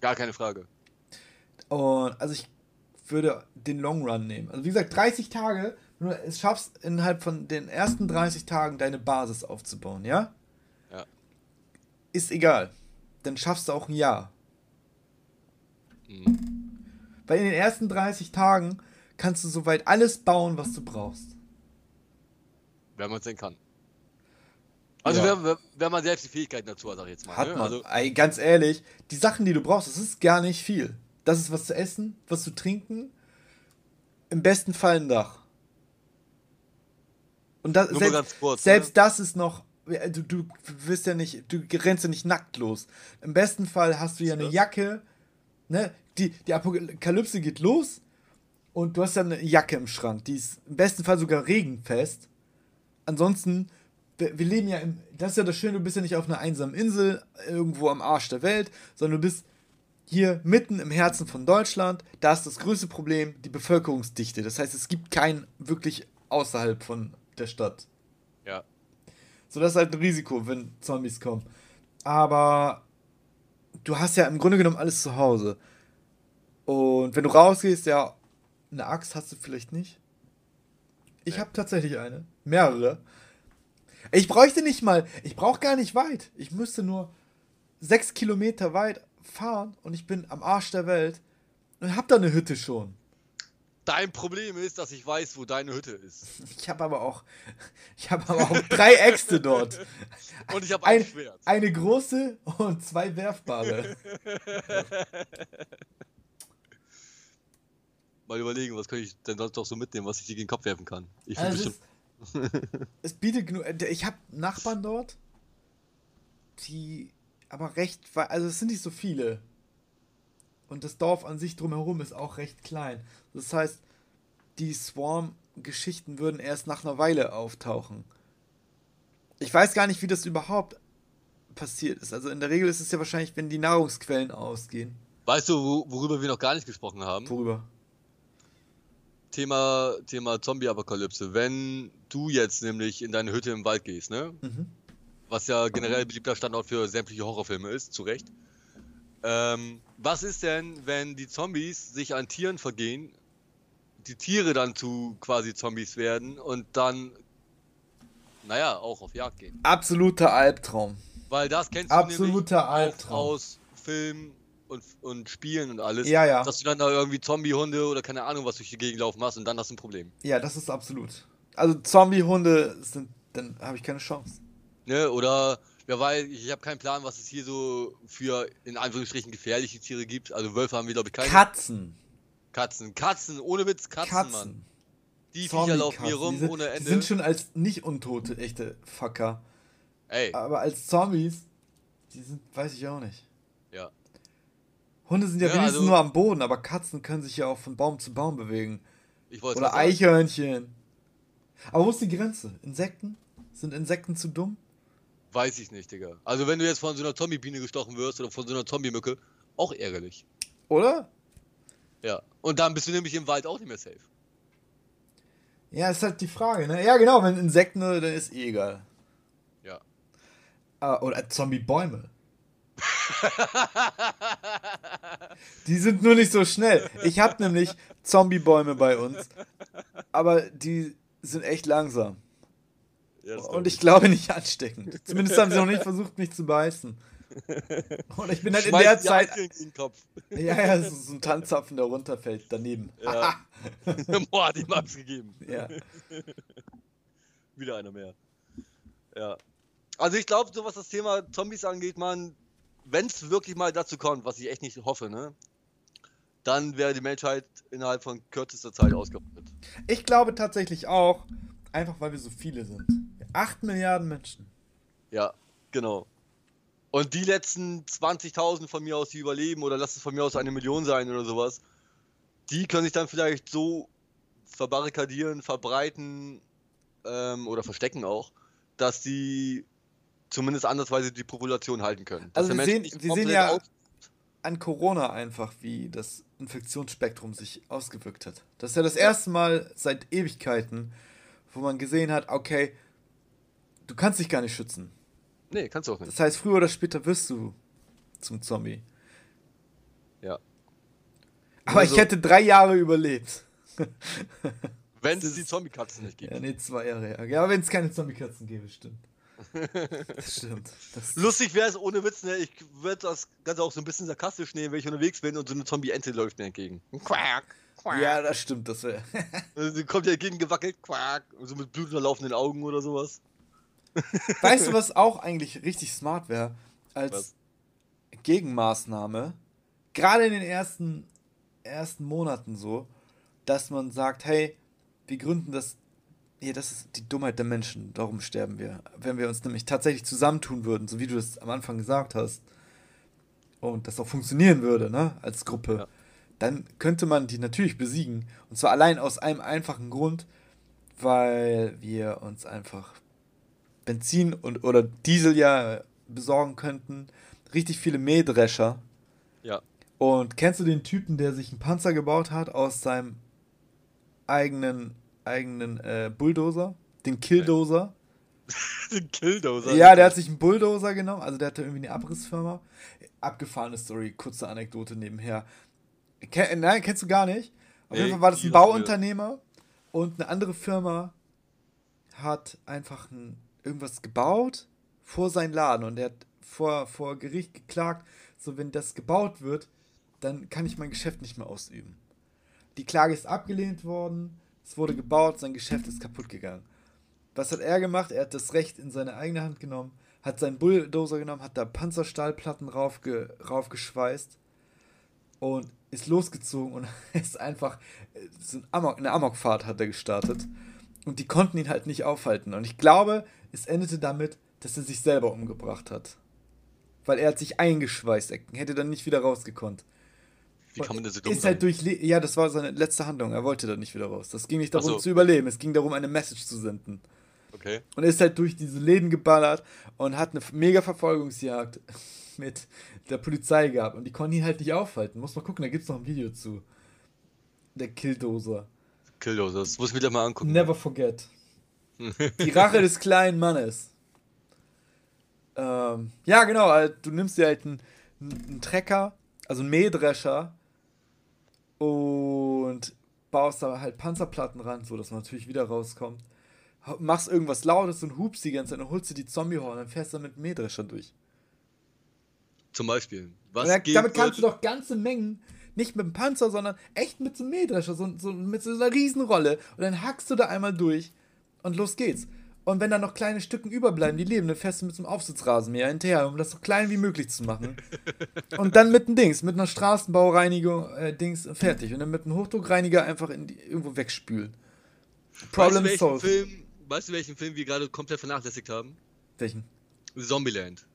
Gar keine Frage. Und also ich würde den Long Run nehmen. Also wie gesagt, 30 Tage, wenn du es schaffst, innerhalb von den ersten 30 Tagen deine Basis aufzubauen, ja? Ist egal. Dann schaffst du auch ein Jahr. Mhm. Weil in den ersten 30 Tagen kannst du soweit alles bauen, was du brauchst. Wenn man es denn kann. Also ja. wenn, wenn, man selbst die Fähigkeiten dazu hat, sag ich jetzt mal. Hat ne? man. Also, Ey, ganz ehrlich, die Sachen, die du brauchst, das ist gar nicht viel. Das ist was zu essen, was zu trinken, im besten Fall ein Dach. Und das, selbst, kurz, selbst ne? das ist noch, du, du wirst ja nicht, du rennst ja nicht nackt los. Im besten Fall hast du ja eine Jacke, ne? Die, die Apokalypse geht los und du hast ja eine Jacke im Schrank, die ist im besten Fall sogar regenfest. Ansonsten, wir, wir leben ja im, das ist ja das Schöne, du bist ja nicht auf einer einsamen Insel, irgendwo am Arsch der Welt, sondern du bist hier mitten im Herzen von Deutschland. Da ist das größte Problem die Bevölkerungsdichte. Das heißt, es gibt keinen wirklich außerhalb von der Stadt. So, das ist halt ein Risiko, wenn Zombies kommen. Aber du hast ja im Grunde genommen alles zu Hause. Und wenn du rausgehst, ja, eine Axt hast du vielleicht nicht. Ich nee. habe tatsächlich eine. Mehrere. Ich bräuchte nicht mal, ich brauche gar nicht weit. Ich müsste nur sechs Kilometer weit fahren und ich bin am Arsch der Welt und hab da eine Hütte schon. Dein Problem ist, dass ich weiß, wo deine Hütte ist. Ich habe aber auch, ich habe aber auch drei Äxte dort. Und ich habe ein, ein Schwert. Eine große und zwei werfbare. Mal überlegen, was kann ich denn sonst noch so mitnehmen, was ich dir gegen den Kopf werfen kann. Ich also bestimmt. Es, es bietet genug. Ich habe Nachbarn dort, die aber recht, also es sind nicht so viele. Und das Dorf an sich drumherum ist auch recht klein. Das heißt, die Swarm-Geschichten würden erst nach einer Weile auftauchen. Ich weiß gar nicht, wie das überhaupt passiert ist. Also in der Regel ist es ja wahrscheinlich, wenn die Nahrungsquellen ausgehen. Weißt du, worüber wir noch gar nicht gesprochen haben? Worüber? Thema, Thema Zombie-Apokalypse. Wenn du jetzt nämlich in deine Hütte im Wald gehst, ne? Mhm was ja generell beliebter Standort für sämtliche Horrorfilme ist, zu Recht. Ähm, was ist denn, wenn die Zombies sich an Tieren vergehen, die Tiere dann zu quasi Zombies werden und dann, naja, auch auf Jagd gehen? Absoluter Albtraum. Weil das kennst du Absoluter Albtraum. aus Filmen und, und Spielen und alles. Ja, ja. Dass du dann da irgendwie Zombiehunde oder keine Ahnung was durch die Gegend laufen hast und dann hast du ein Problem. Ja, das ist absolut. Also Zombiehunde sind, dann habe ich keine Chance. Ne, oder wer weiß, ich habe keinen Plan, was es hier so für in Anführungsstrichen gefährliche Tiere gibt. Also Wölfe haben wir glaube ich keine. Katzen. Katzen, Katzen, ohne Witz, Katzen, Katzen. Mann. Die Viecher laufen hier rum sind, ohne Ende. Die sind schon als nicht untote echte Fucker. Ey. Aber als Zombies, die sind, weiß ich auch nicht. Ja. Hunde sind ja, ja wenigstens also, nur am Boden, aber Katzen können sich ja auch von Baum zu Baum bewegen. Oder Eichhörnchen. Aber wo ist die Grenze? Insekten? Sind Insekten zu dumm? Weiß ich nicht, Digga. Also wenn du jetzt von so einer Zombie-Biene gestochen wirst oder von so einer Zombie-Mücke, auch ärgerlich. Oder? Ja. Und dann bist du nämlich im Wald auch nicht mehr safe. Ja, ist halt die Frage, ne? Ja, genau, wenn Insekten, dann ist eh egal. Ja. Ah, oder Zombie-Bäume. die sind nur nicht so schnell. Ich hab nämlich Zombie-Bäume bei uns, aber die sind echt langsam. Ja, und ich glaube nicht ansteckend. Zumindest haben sie noch nicht versucht, mich zu beißen. Und ich bin halt in der Zeit. Ja, ja, so, so ein Tanzzapfen, der runterfällt daneben. Ja. Boah, hat ihm Angst gegeben. Ja. Wieder einer mehr. Ja. Also ich glaube, so was das Thema Zombies angeht, man, wenn es wirklich mal dazu kommt, was ich echt nicht hoffe, ne? Dann wäre die Menschheit innerhalb von kürzester Zeit ausgerottet. Ich glaube tatsächlich auch, einfach weil wir so viele sind. 8 Milliarden Menschen. Ja, genau. Und die letzten 20.000 von mir aus, die überleben, oder lass es von mir aus eine Million sein oder sowas, die können sich dann vielleicht so verbarrikadieren, verbreiten ähm, oder verstecken auch, dass die zumindest andersweise die Population halten können. Also wir sehen, wir sehen ja an Corona einfach, wie das Infektionsspektrum sich ausgewirkt hat. Das ist ja das erste Mal seit Ewigkeiten, wo man gesehen hat, okay, du kannst dich gar nicht schützen. Nee, kannst du auch nicht. Das heißt, früher oder später wirst du zum Zombie. Ja. Aber also, ich hätte drei Jahre überlebt. wenn es die Zombie-Katzen nicht gibt. Ja, nee, zwei Jahre. Ja, wenn es keine Zombie-Katzen gäbe, stimmt. Das stimmt. Das Lustig wäre es ohne Witz, ne? Ich würde das Ganze auch so ein bisschen sarkastisch nehmen, wenn ich unterwegs bin und so eine Zombie-Ente läuft mir entgegen. Quack. Quack. Ja, das stimmt, das wäre. Sie kommt ja gegengewackelt, quack, so mit blutunterlaufenden Augen oder sowas. Weißt du, was auch eigentlich richtig smart wäre? Als was? Gegenmaßnahme, gerade in den ersten, ersten Monaten so, dass man sagt, hey, wir gründen das. Ja, das ist die Dummheit der Menschen. Darum sterben wir. Wenn wir uns nämlich tatsächlich zusammentun würden, so wie du das am Anfang gesagt hast, und das auch funktionieren würde, ne, als Gruppe, ja. dann könnte man die natürlich besiegen. Und zwar allein aus einem einfachen Grund, weil wir uns einfach Benzin und oder Diesel ja besorgen könnten. Richtig viele Mähdrescher. Ja. Und kennst du den Typen, der sich einen Panzer gebaut hat aus seinem eigenen, eigenen äh, Bulldozer? Den Killdozer? den Killdozer? Ja, der hat sich einen Bulldozer genommen. Also der hatte irgendwie eine Abrissfirma. Abgefahrene Story, kurze Anekdote nebenher. Ken, nein, kennst du gar nicht. Auf jeden Fall war das ein Bauunternehmer und eine andere Firma hat einfach ein, irgendwas gebaut vor seinen Laden und der hat vor, vor Gericht geklagt, so wenn das gebaut wird, dann kann ich mein Geschäft nicht mehr ausüben. Die Klage ist abgelehnt worden, es wurde gebaut, sein Geschäft ist kaputt gegangen. Was hat er gemacht? Er hat das Recht in seine eigene Hand genommen, hat seinen Bulldozer genommen, hat da Panzerstahlplatten raufge, raufgeschweißt und ist losgezogen und ist einfach so eine Amokfahrt hat er gestartet. Und die konnten ihn halt nicht aufhalten. Und ich glaube, es endete damit, dass er sich selber umgebracht hat. Weil er hat sich eingeschweißt, hätte dann nicht wieder rausgekonnt. Wie kann man das so dumm ist halt durch Ja, das war seine letzte Handlung. Er wollte da nicht wieder raus. Das ging nicht darum so. zu überleben. Es ging darum, eine Message zu senden. Okay. Und ist halt durch diese Läden geballert und hat eine mega Verfolgungsjagd mit der Polizei gehabt. Und die konnten ihn halt nicht aufhalten. Muss mal gucken, da gibt es noch ein Video zu. Der Killdozer. Killdozer, das muss ich mir da mal angucken. Never forget. Die Rache des kleinen Mannes. Ähm, ja, genau. Also, du nimmst dir halt einen, einen Trecker, also einen Mähdrescher, und baust da halt Panzerplatten ran, so dass man natürlich wieder rauskommt. Machst irgendwas Lautes und hupst die ganze Zeit und holst dir die Zombie-Horn und dann fährst du mit dem Mähdrescher durch. Zum Beispiel. Was dann, damit kannst du doch ganze Mengen, nicht mit dem Panzer, sondern echt mit so einem Mähdrescher, so, so, mit so einer Riesenrolle. Und dann hackst du da einmal durch und los geht's. Und wenn da noch kleine Stücken überbleiben, die leben, dann fährst du mit so einem Aufsitzrasenmäher hinterher, um das so klein wie möglich zu machen. und dann mit einem Dings, mit einer Straßenbaureinigung, äh, Dings, fertig. Und dann mit einem Hochdruckreiniger einfach die, irgendwo wegspülen. Problem weißt solved. Film, weißt du, welchen Film wir gerade komplett vernachlässigt haben? Welchen? Zombieland.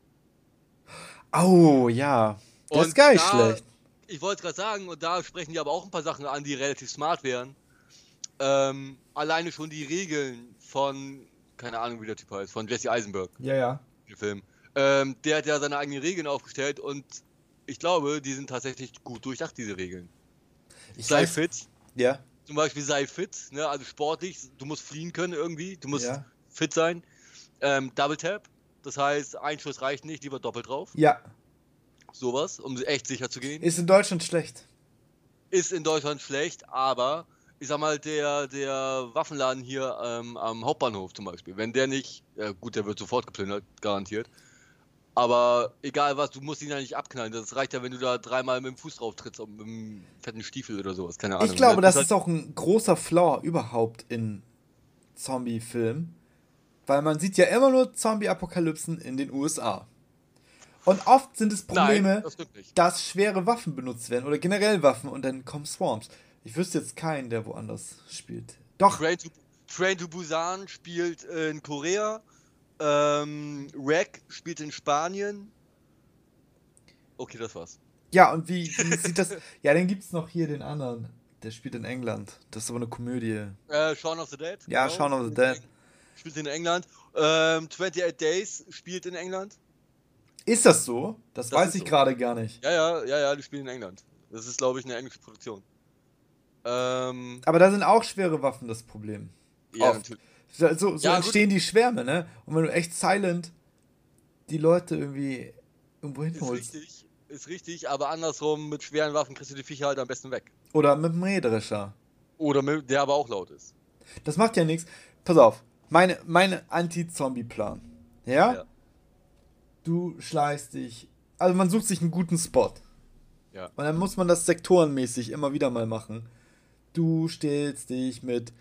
Oh, ja. Das und ist gar nicht da, schlecht. Ich wollte gerade sagen, und da sprechen die aber auch ein paar Sachen an, die relativ smart wären. Ähm, alleine schon die Regeln von keine Ahnung, wie der Typ heißt, von Jesse Eisenberg. Ja, ja. Der Film. Ähm, der hat ja seine eigenen Regeln aufgestellt und ich glaube, die sind tatsächlich gut durchdacht, diese Regeln. Ich sei weiß, fit. Ja. Zum Beispiel sei fit, ne? also sportlich, du musst fliehen können irgendwie, du musst ja. fit sein. Ähm, Double Tap, das heißt, ein Schuss reicht nicht, lieber doppelt drauf. Ja. Sowas, um echt sicher zu gehen. Ist in Deutschland schlecht. Ist in Deutschland schlecht, aber ich sag mal, der, der Waffenladen hier ähm, am Hauptbahnhof zum Beispiel, wenn der nicht, ja gut, der wird sofort geplündert, garantiert. Aber egal was, du musst ihn ja nicht abknallen. Das reicht ja, wenn du da dreimal mit dem Fuß drauf trittst, mit einem fetten Stiefel oder sowas. Keine Ahnung. Ich glaube, das, das ist auch ein großer Flaw überhaupt in Zombie-Filmen. Weil man sieht ja immer nur Zombie-Apokalypsen in den USA. Und oft sind es Probleme, Nein, das dass schwere Waffen benutzt werden oder generell Waffen und dann kommen Swarms. Ich wüsste jetzt keinen, der woanders spielt. Doch. Train to, Train to Busan spielt in Korea. Ähm, Rack spielt in Spanien. Okay, das war's. Ja, und wie, wie sieht das. Ja, dann gibt's noch hier den anderen. Der spielt in England. Das ist aber eine Komödie. Äh, Shaun of the Dead. Ja, genau. Shaun of the Dead. Spielt in England. Ähm, 28 Days spielt in England. Ist das so? Das, das weiß ich so. gerade gar nicht. Ja, ja, ja, ja, die spielen in England. Das ist, glaube ich, eine englische Produktion. Ähm, Aber da sind auch schwere Waffen das Problem. Ja, Oft. natürlich. So, so ja, entstehen gut. die Schwärme, ne? Und wenn du echt silent die Leute irgendwie irgendwo hinholst. Ist richtig, ist richtig, aber andersrum, mit schweren Waffen kriegst du die Viecher halt am besten weg. Oder mit dem Mähdrescher. Oder mit, der aber auch laut ist. Das macht ja nichts. Pass auf, meine, meine Anti-Zombie-Plan. Ja? ja? Du schleißt dich. Also man sucht sich einen guten Spot. Ja. Und dann muss man das sektorenmäßig immer wieder mal machen du stellst dich mit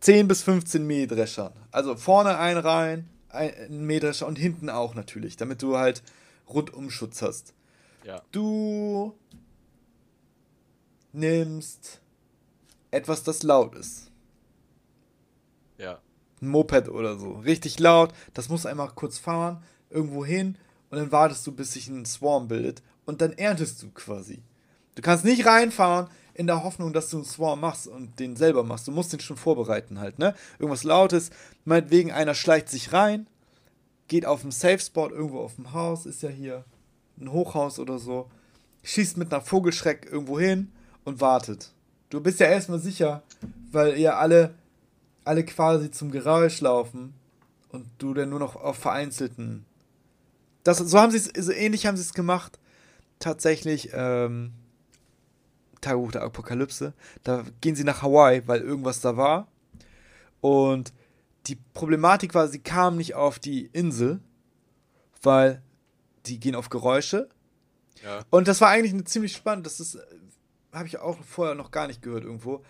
10 bis 15 Mähdreschern. Also vorne ein rein, ein Mähdrescher und hinten auch natürlich, damit du halt Rundumschutz hast. Ja. Du nimmst etwas, das laut ist. Ja. Ein Moped oder so. Richtig laut. Das muss einmal kurz fahren, irgendwo hin und dann wartest du, bis sich ein Swarm bildet und dann erntest du quasi. Du kannst nicht reinfahren in der Hoffnung, dass du einen Swarm machst und den selber machst. Du musst den schon vorbereiten halt, ne? Irgendwas Lautes. Meinetwegen einer schleicht sich rein, geht auf einen Safe Spot irgendwo auf dem Haus, ist ja hier ein Hochhaus oder so, schießt mit einer Vogelschreck irgendwo hin und wartet. Du bist ja erstmal sicher, weil ihr alle, alle quasi zum Geräusch laufen und du dann nur noch auf vereinzelten. Das, so haben sie es, so ähnlich haben sie es gemacht. Tatsächlich, ähm, Tagebuch der Apokalypse. Da gehen sie nach Hawaii, weil irgendwas da war. Und die Problematik war, sie kamen nicht auf die Insel, weil die gehen auf Geräusche. Ja. Und das war eigentlich eine ziemlich spannend. Das ist habe ich auch vorher noch gar nicht gehört irgendwo.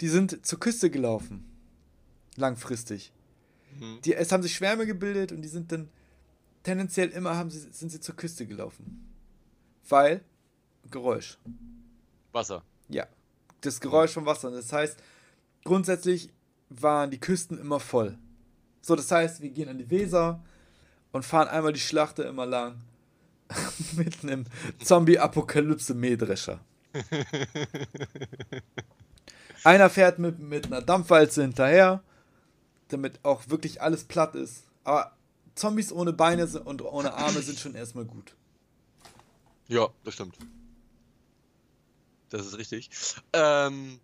Die sind zur Küste gelaufen. Langfristig. Mhm. Die, es haben sich Schwärme gebildet und die sind dann tendenziell immer haben sie, sind sie zur Küste gelaufen. Weil Geräusch. Wasser. Ja. Das Geräusch vom Wasser. Das heißt, grundsätzlich waren die Küsten immer voll. So, das heißt, wir gehen an die Weser und fahren einmal die Schlachte immer lang mit einem Zombie-Apokalypse-Mähdrescher. Einer fährt mit, mit einer Dampfwalze hinterher, damit auch wirklich alles platt ist. Aber Zombies ohne Beine und ohne Arme sind schon erstmal gut. Ja, das stimmt. Das ist richtig. Ähm,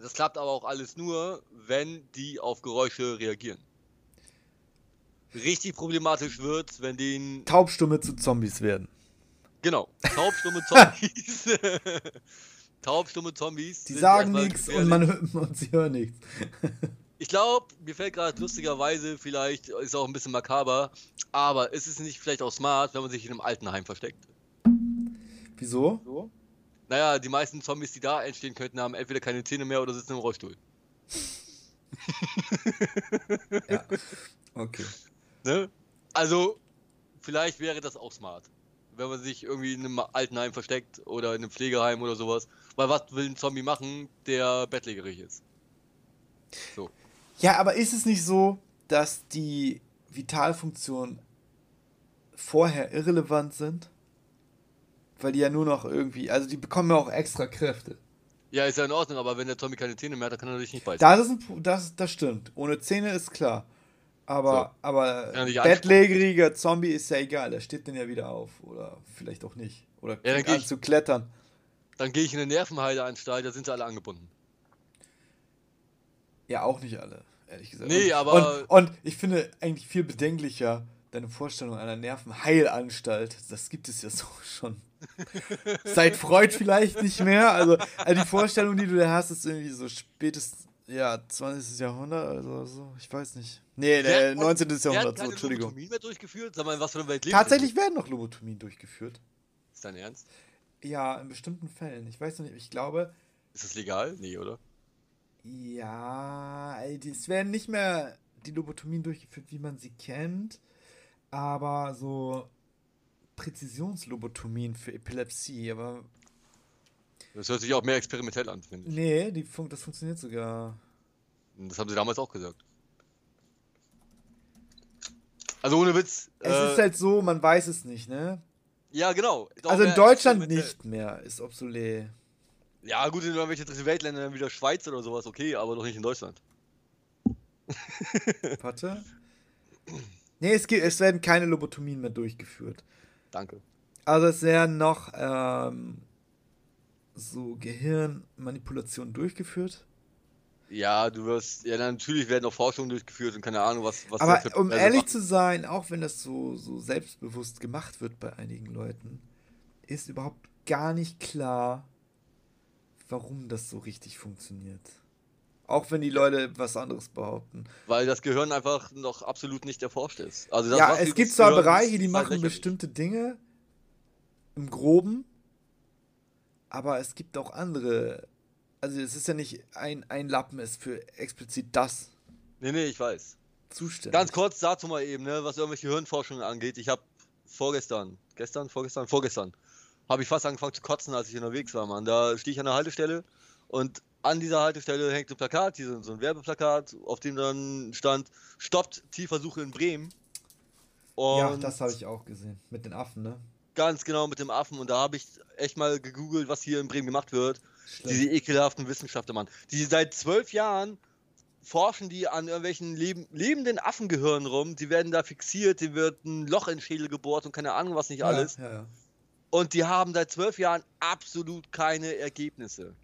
das klappt aber auch alles nur, wenn die auf Geräusche reagieren. Richtig problematisch wird, wenn die Taubstumme zu Zombies werden. Genau, taubstumme Zombies. taubstumme Zombies. Die sagen nichts und man hört und sie hören nichts. ich glaube, mir fällt gerade lustigerweise, vielleicht ist auch ein bisschen makaber, aber ist es nicht vielleicht auch smart, wenn man sich in einem Altenheim versteckt? Wieso? Naja, die meisten Zombies, die da entstehen könnten, haben entweder keine Zähne mehr oder sitzen im Rollstuhl. ja. Okay. Ne? Also, vielleicht wäre das auch smart wenn man sich irgendwie in einem Altenheim versteckt oder in einem Pflegeheim oder sowas. Weil was will ein Zombie machen, der bettlägerig ist? So. Ja, aber ist es nicht so, dass die Vitalfunktionen vorher irrelevant sind? Weil die ja nur noch irgendwie, also die bekommen ja auch extra Kräfte. Ja, ist ja in Ordnung, aber wenn der Zombie keine Zähne mehr hat, dann kann er natürlich nicht beißen. Das, ist ein, das, das stimmt. Ohne Zähne ist klar. Aber, so. aber bettlägeriger Zombie ist ja egal, der steht dann ja wieder auf. Oder vielleicht auch nicht. Oder ja, dann an ich, zu klettern. Dann gehe ich in eine Nervenheideanstalt, da sind sie alle angebunden. Ja, auch nicht alle, ehrlich gesagt. Nee, aber. Und, und ich finde eigentlich viel bedenklicher deine Vorstellung einer Nervenheilanstalt. Das gibt es ja so schon. Seit Freud vielleicht nicht mehr. Also, also die Vorstellung, die du da hast, ist irgendwie so spätestens ja, 20. Jahrhundert, also so, ich weiß nicht. Nee, der 19. Jahrhundert, so, Entschuldigung. Lobotomien mehr durchgeführt? Sag mal, was für eine Welt Tatsächlich werden noch Lobotomien durchgeführt. Ist dein Ernst? Ja, in bestimmten Fällen. Ich weiß noch nicht, ich glaube. Ist das legal? Nee, oder? Ja, es werden nicht mehr die Lobotomien durchgeführt, wie man sie kennt, aber so Präzisionslobotomien für Epilepsie, aber das hört sich auch mehr experimentell an, finde ich. Nee, die Fun das funktioniert sogar. Das haben sie damals auch gesagt. Also ohne Witz. Es äh, ist halt so, man weiß es nicht, ne? Ja, genau. Also in Deutschland nicht mehr, ist obsolet. Ja, gut, in irgendwelchen dritten Weltländern wie der Schweiz oder sowas, okay, aber doch nicht in Deutschland. Warte. Nee, es, gibt, es werden keine Lobotomien mehr durchgeführt. Danke. Also es werden noch ähm, so Gehirnmanipulationen durchgeführt? Ja, du wirst, ja, natürlich werden auch Forschungen durchgeführt und keine Ahnung, was. was Aber um ehrlich macht. zu sein, auch wenn das so, so selbstbewusst gemacht wird bei einigen Leuten, ist überhaupt gar nicht klar, warum das so richtig funktioniert. Auch wenn die Leute was anderes behaupten. Weil das Gehirn einfach noch absolut nicht erforscht ist. Also das, ja, es gibt zwar Bereiche, die machen bestimmte Dinge im Groben, aber es gibt auch andere Also es ist ja nicht ein, ein Lappen ist für explizit das. Nee, nee, ich weiß. Zuständig. Ganz kurz dazu mal eben, ne, was irgendwelche Hirnforschungen angeht. Ich habe vorgestern, gestern, vorgestern, vorgestern, habe ich fast angefangen zu kotzen, als ich unterwegs war, Mann. Da stehe ich an der Haltestelle und an dieser Haltestelle hängt ein Plakat, hier so ein Werbeplakat, auf dem dann stand, stoppt Tierversuche in Bremen. Und ja, das habe ich auch gesehen. Mit den Affen, ne? Ganz genau, mit dem Affen. Und da habe ich echt mal gegoogelt, was hier in Bremen gemacht wird. Schlimm. Diese ekelhaften Wissenschaftler, Mann. Die seit zwölf Jahren forschen die an irgendwelchen leb lebenden Affengehirnen rum. Die werden da fixiert, die wird ein Loch in den Schädel gebohrt und keine Ahnung, was nicht alles. Ja, ja. Und die haben seit zwölf Jahren absolut keine Ergebnisse.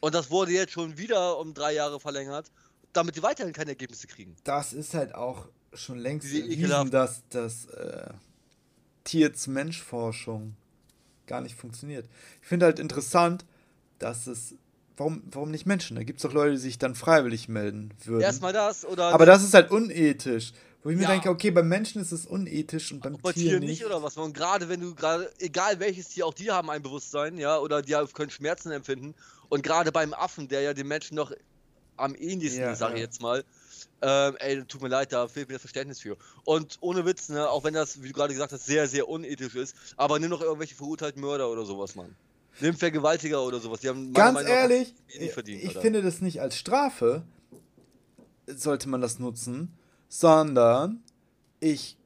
Und das wurde jetzt schon wieder um drei Jahre verlängert, damit die weiterhin keine Ergebnisse kriegen. Das ist halt auch schon längst erwiesen, dass, dass äh, Tier-zu-Mensch-Forschung gar nicht funktioniert. Ich finde halt interessant, dass es. Warum, warum nicht Menschen? Da gibt es doch Leute, die sich dann freiwillig melden würden. Erstmal das oder. Aber das ist halt unethisch. Wo ich mir ja. denke, okay, beim Menschen ist es unethisch und beim bei Tier, Tier nicht. nicht. oder was? Und gerade wenn du gerade, egal welches Tier, auch die haben ein Bewusstsein, ja, oder die können Schmerzen empfinden. Und gerade beim Affen, der ja den Menschen noch am ähnlichsten, ja, sage ich ja. jetzt mal, ähm, ey, tut mir leid, da fehlt mir das Verständnis für. Und ohne Witz, ne, auch wenn das, wie du gerade gesagt hast, sehr, sehr unethisch ist, aber nimm noch irgendwelche verurteilten Mörder oder sowas, Mann. Nimm Vergewaltiger oder sowas. Die haben Ganz ehrlich, ich, verdient, ich finde das nicht als Strafe, sollte man das nutzen, sondern ich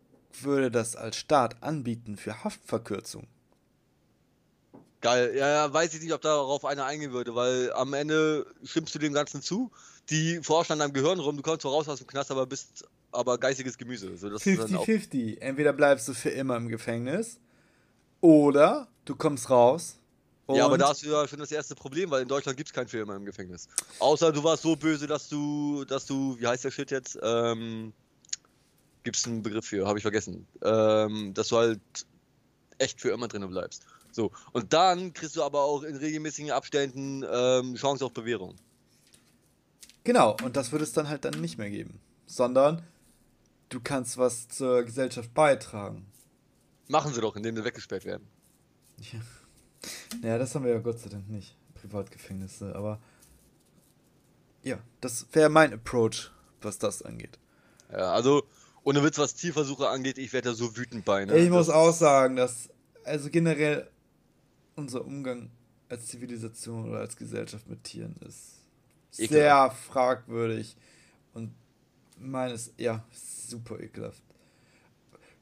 würde das als Staat anbieten für Haftverkürzung. Geil. Ja, ja, weiß ich nicht, ob darauf einer eingehen würde, weil am Ende stimmst du dem Ganzen zu. Die forschen an deinem Gehirn rum, du kommst zwar raus aus dem Knast, aber bist aber geistiges Gemüse. 50-50. Entweder bleibst du für immer im Gefängnis oder du kommst raus. Ja, aber da hast du ja schon das erste Problem, weil in Deutschland gibt es kein für immer im Gefängnis. Außer du warst so böse, dass du, dass du, wie heißt der Shit jetzt? Ähm, gibt es einen Begriff für, habe ich vergessen. Ähm, dass du halt echt für immer drin bleibst. So, und dann kriegst du aber auch in regelmäßigen Abständen ähm, Chance auf Bewährung. Genau, und das würde es dann halt dann nicht mehr geben. Sondern du kannst was zur Gesellschaft beitragen. Machen sie doch, indem sie weggesperrt werden. Ja. Naja, das haben wir ja Gott sei Dank nicht. Privatgefängnisse, aber ja, das wäre mein Approach, was das angeht. Ja, also ohne Witz, was Tierversuche angeht, ich werde da so wütend bei. Ne? Ich das muss auch sagen, dass also generell unser Umgang als Zivilisation oder als Gesellschaft mit Tieren ist ekelhaft. sehr fragwürdig und meines, ja, super ekelhaft.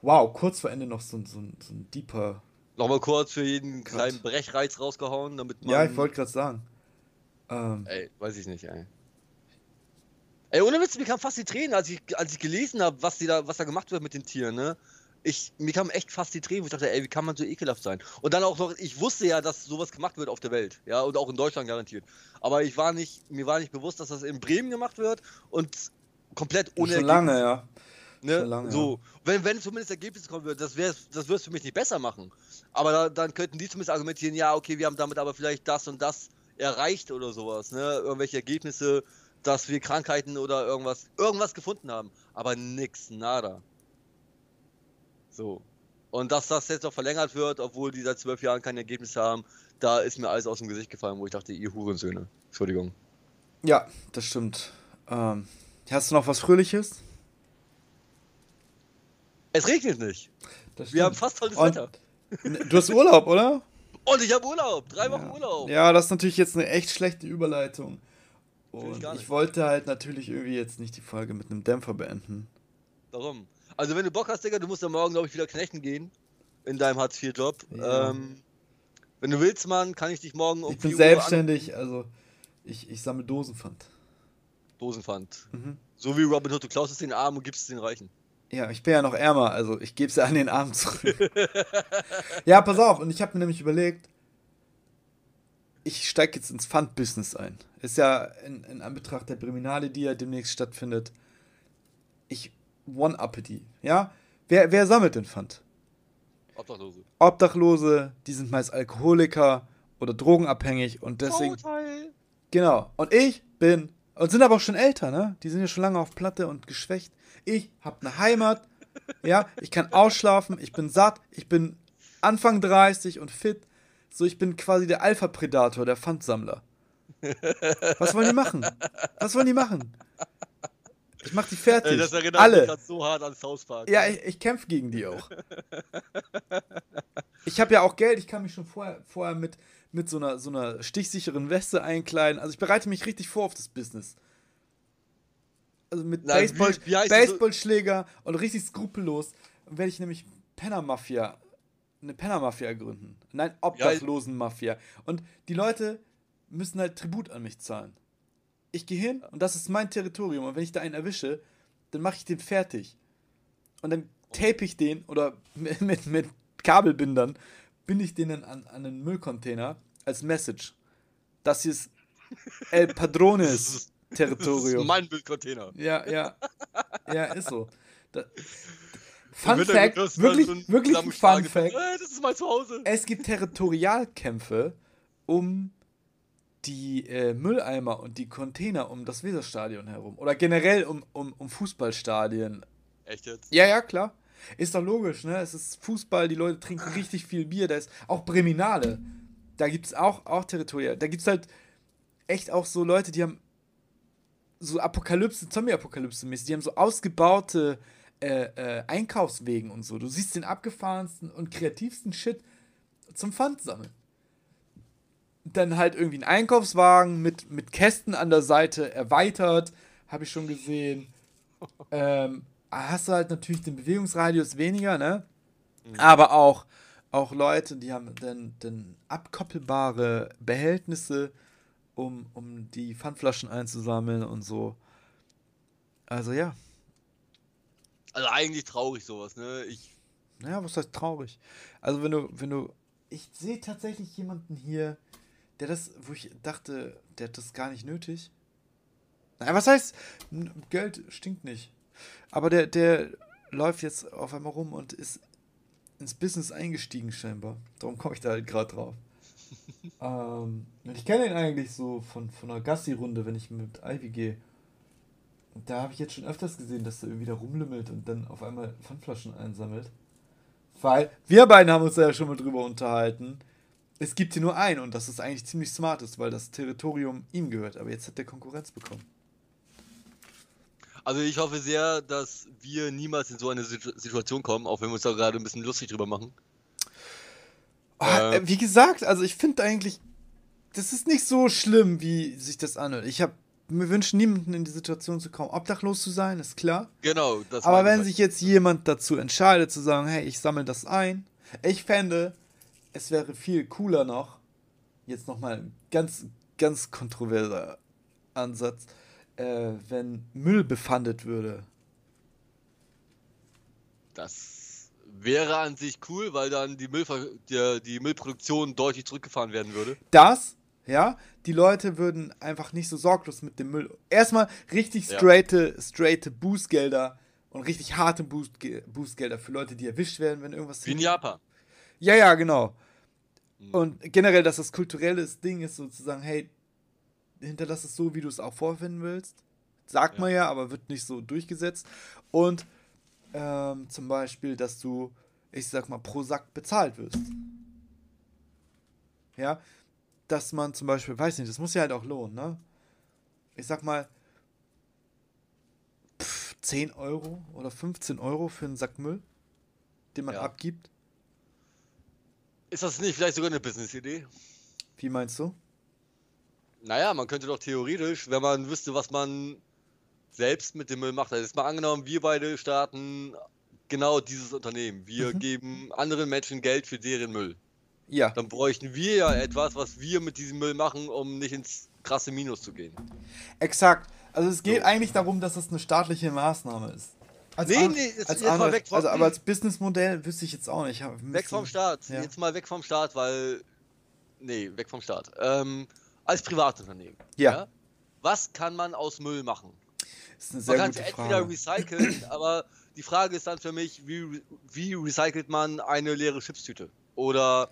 Wow, kurz vor Ende noch so, so, so ein deeper. Nochmal kurz für jeden kleinen Brechreiz rausgehauen, damit man. Ja, ich wollte gerade sagen. Ähm, ey, weiß ich nicht, ey. Ey, ohne Witz, mir kamen fast die Tränen, als ich, als ich gelesen habe, was, da, was da gemacht wird mit den Tieren, ne? ich, mir kamen echt fast die Tränen, wo ich dachte, ey, wie kann man so ekelhaft sein? Und dann auch noch, ich wusste ja, dass sowas gemacht wird auf der Welt, ja, und auch in Deutschland garantiert. Aber ich war nicht, mir war nicht bewusst, dass das in Bremen gemacht wird und komplett ohne Schon lange, ja. Ne? Lange, so, ja. wenn, wenn zumindest Ergebnisse kommen würde, das wäre das würde es für mich nicht besser machen. Aber da, dann könnten die zumindest argumentieren, ja, okay, wir haben damit aber vielleicht das und das erreicht oder sowas, ne? Irgendwelche Ergebnisse, dass wir Krankheiten oder irgendwas, irgendwas gefunden haben. Aber nix, nada. So. Und dass das jetzt noch verlängert wird, obwohl die seit zwölf Jahren kein Ergebnis haben, da ist mir alles aus dem Gesicht gefallen, wo ich dachte, ihr Hurensöhne. Entschuldigung. Ja, das stimmt. Ähm, hast du noch was Fröhliches? Es regnet nicht. Wir haben fast tolles Wetter. Du hast Urlaub, oder? Und ich habe Urlaub. Drei Wochen ja. Urlaub. Ja, das ist natürlich jetzt eine echt schlechte Überleitung. Und ich, ich wollte halt natürlich irgendwie jetzt nicht die Folge mit einem Dämpfer beenden. Warum? Also wenn du Bock hast, Digga, du musst ja morgen, glaube ich, wieder knechten gehen. In deinem Hartz-IV-Job. Ja. Ähm, wenn du willst, Mann, kann ich dich morgen um Ich bin selbstständig, also ich, ich sammle Dosenpfand. Dosenpfand. Mhm. So wie Robin Hood, du klaust es den Armen und gibst es den Reichen. Ja, ich bin ja noch ärmer, also ich gebe es ja an den Armen zurück. ja, pass auf, und ich habe mir nämlich überlegt, ich steige jetzt ins Pfand-Business ein. Ist ja in, in Anbetracht der Priminale, die ja demnächst stattfindet. Ich One-Uppity. Ja? Wer, wer sammelt den Pfand? Obdachlose. Obdachlose, die sind meist Alkoholiker oder drogenabhängig und deswegen. Vorteil. Genau. Und ich bin. Und sind aber auch schon älter, ne? Die sind ja schon lange auf Platte und geschwächt. Ich hab eine Heimat. ja, ich kann ausschlafen, ich bin satt, ich bin Anfang 30 und fit. So, ich bin quasi der Alpha-Predator, der Pfandsammler. Was wollen die machen? Was wollen die machen? Ich mach die fertig. Das erinnert Alle. mich so hart an South Park. Ja, ich, ich kämpfe gegen die auch. ich habe ja auch Geld, ich kann mich schon vorher, vorher mit, mit so, einer, so einer stichsicheren Weste einkleiden. Also ich bereite mich richtig vor auf das Business. Also mit Nein, Baseball, wie, wie Baseballschläger so? und richtig skrupellos werde ich nämlich Penner-Mafia, eine Penner-Mafia gründen. Nein, Obdachlosen-Mafia. Und die Leute müssen halt Tribut an mich zahlen ich gehe hin und das ist mein Territorium. Und wenn ich da einen erwische, dann mache ich den fertig. Und dann tape ich den oder mit, mit, mit Kabelbindern binde ich den an, an einen Müllcontainer als Message. Das hier ist El Padrones Territorium. Das ist mein Müllcontainer. Ja, ja. Ja, ist so. Da, Fun Fact, wirklich, wirklich Fun Fact. Äh, das ist mein Zuhause. Es gibt Territorialkämpfe um die äh, Mülleimer und die Container um das Weserstadion herum. Oder generell um, um, um Fußballstadien. Echt jetzt? Ja, ja, klar. Ist doch logisch, ne? Es ist Fußball, die Leute trinken richtig viel Bier. Da ist auch Breminale. Da gibt es auch, auch Territorial. Da gibt es halt echt auch so Leute, die haben so Apokalypse, Zombie-Apokalypse-mäßig, die haben so ausgebaute äh, äh, Einkaufswegen und so. Du siehst den abgefahrensten und kreativsten Shit zum Pfand sammeln dann halt irgendwie ein Einkaufswagen mit, mit Kästen an der Seite erweitert, habe ich schon gesehen. ähm, hast du halt natürlich den Bewegungsradius weniger, ne? Mhm. Aber auch, auch Leute, die haben dann, dann abkoppelbare Behältnisse, um, um die Pfandflaschen einzusammeln und so. Also ja. Also eigentlich traurig sowas, ne? Ich. Naja, was heißt traurig? Also wenn du, wenn du. Ich sehe tatsächlich jemanden hier, der das, wo ich dachte, der hat das gar nicht nötig. Naja, was heißt, Geld stinkt nicht. Aber der, der läuft jetzt auf einmal rum und ist ins Business eingestiegen scheinbar. Darum komme ich da halt gerade drauf. Ähm, ich kenne ihn eigentlich so von, von einer Gassi-Runde, wenn ich mit Ivy gehe. Da habe ich jetzt schon öfters gesehen, dass er irgendwie da rumlümmelt und dann auf einmal Pfandflaschen einsammelt. Weil wir beiden haben uns da ja schon mal drüber unterhalten, es gibt hier nur einen und das ist eigentlich ziemlich smart ist, weil das Territorium ihm gehört. Aber jetzt hat der Konkurrenz bekommen. Also ich hoffe sehr, dass wir niemals in so eine Situation kommen, auch wenn wir uns da gerade ein bisschen lustig drüber machen. Oh, äh, wie gesagt, also ich finde eigentlich, das ist nicht so schlimm, wie sich das anhört. Ich habe mir wünschen niemanden in die Situation zu kommen, obdachlos zu sein, ist klar. Genau. Aber wenn sich jetzt jemand dazu entscheidet zu sagen, hey, ich sammle das ein, ich fände, es wäre viel cooler noch, jetzt nochmal ein ganz, ganz kontroverser Ansatz, äh, wenn Müll befandet würde. Das wäre an sich cool, weil dann die, Müllver die, die Müllproduktion deutlich zurückgefahren werden würde. Das, ja, die Leute würden einfach nicht so sorglos mit dem Müll. Erstmal richtig straighte, ja. straighte Bußgelder und richtig harte Bußgelder für Leute, die erwischt werden, wenn irgendwas. Wie in Japan. Ja, ja, genau. Mhm. Und generell, dass das kulturelles Ding ist, sozusagen, hey, hinterlass es so, wie du es auch vorfinden willst. Sagt ja. man ja, aber wird nicht so durchgesetzt. Und ähm, zum Beispiel, dass du, ich sag mal, pro Sack bezahlt wirst. Ja, dass man zum Beispiel, weiß nicht, das muss ja halt auch lohnen, ne? Ich sag mal, pff, 10 Euro oder 15 Euro für einen Sack Müll, den man ja. abgibt. Ist das nicht vielleicht sogar eine Business-Idee? Wie meinst du? Naja, man könnte doch theoretisch, wenn man wüsste, was man selbst mit dem Müll macht. Also jetzt mal angenommen, wir beide starten genau dieses Unternehmen. Wir mhm. geben anderen Menschen Geld für deren Müll. Ja. Dann bräuchten wir ja etwas, was wir mit diesem Müll machen, um nicht ins krasse Minus zu gehen. Exakt. Also es geht so. eigentlich darum, dass es eine staatliche Maßnahme ist. Als nee, nee, jetzt, als jetzt mal weg vom, Also, aber als Businessmodell wüsste ich jetzt auch nicht. Weg vom Staat. Ja. Jetzt mal weg vom Staat, weil. Nee, weg vom Staat. Ähm, als Privatunternehmen. Ja. ja. Was kann man aus Müll machen? Ist eine sehr man kann es entweder recyceln, aber die Frage ist dann für mich, wie, wie recycelt man eine leere Chipstüte? Oder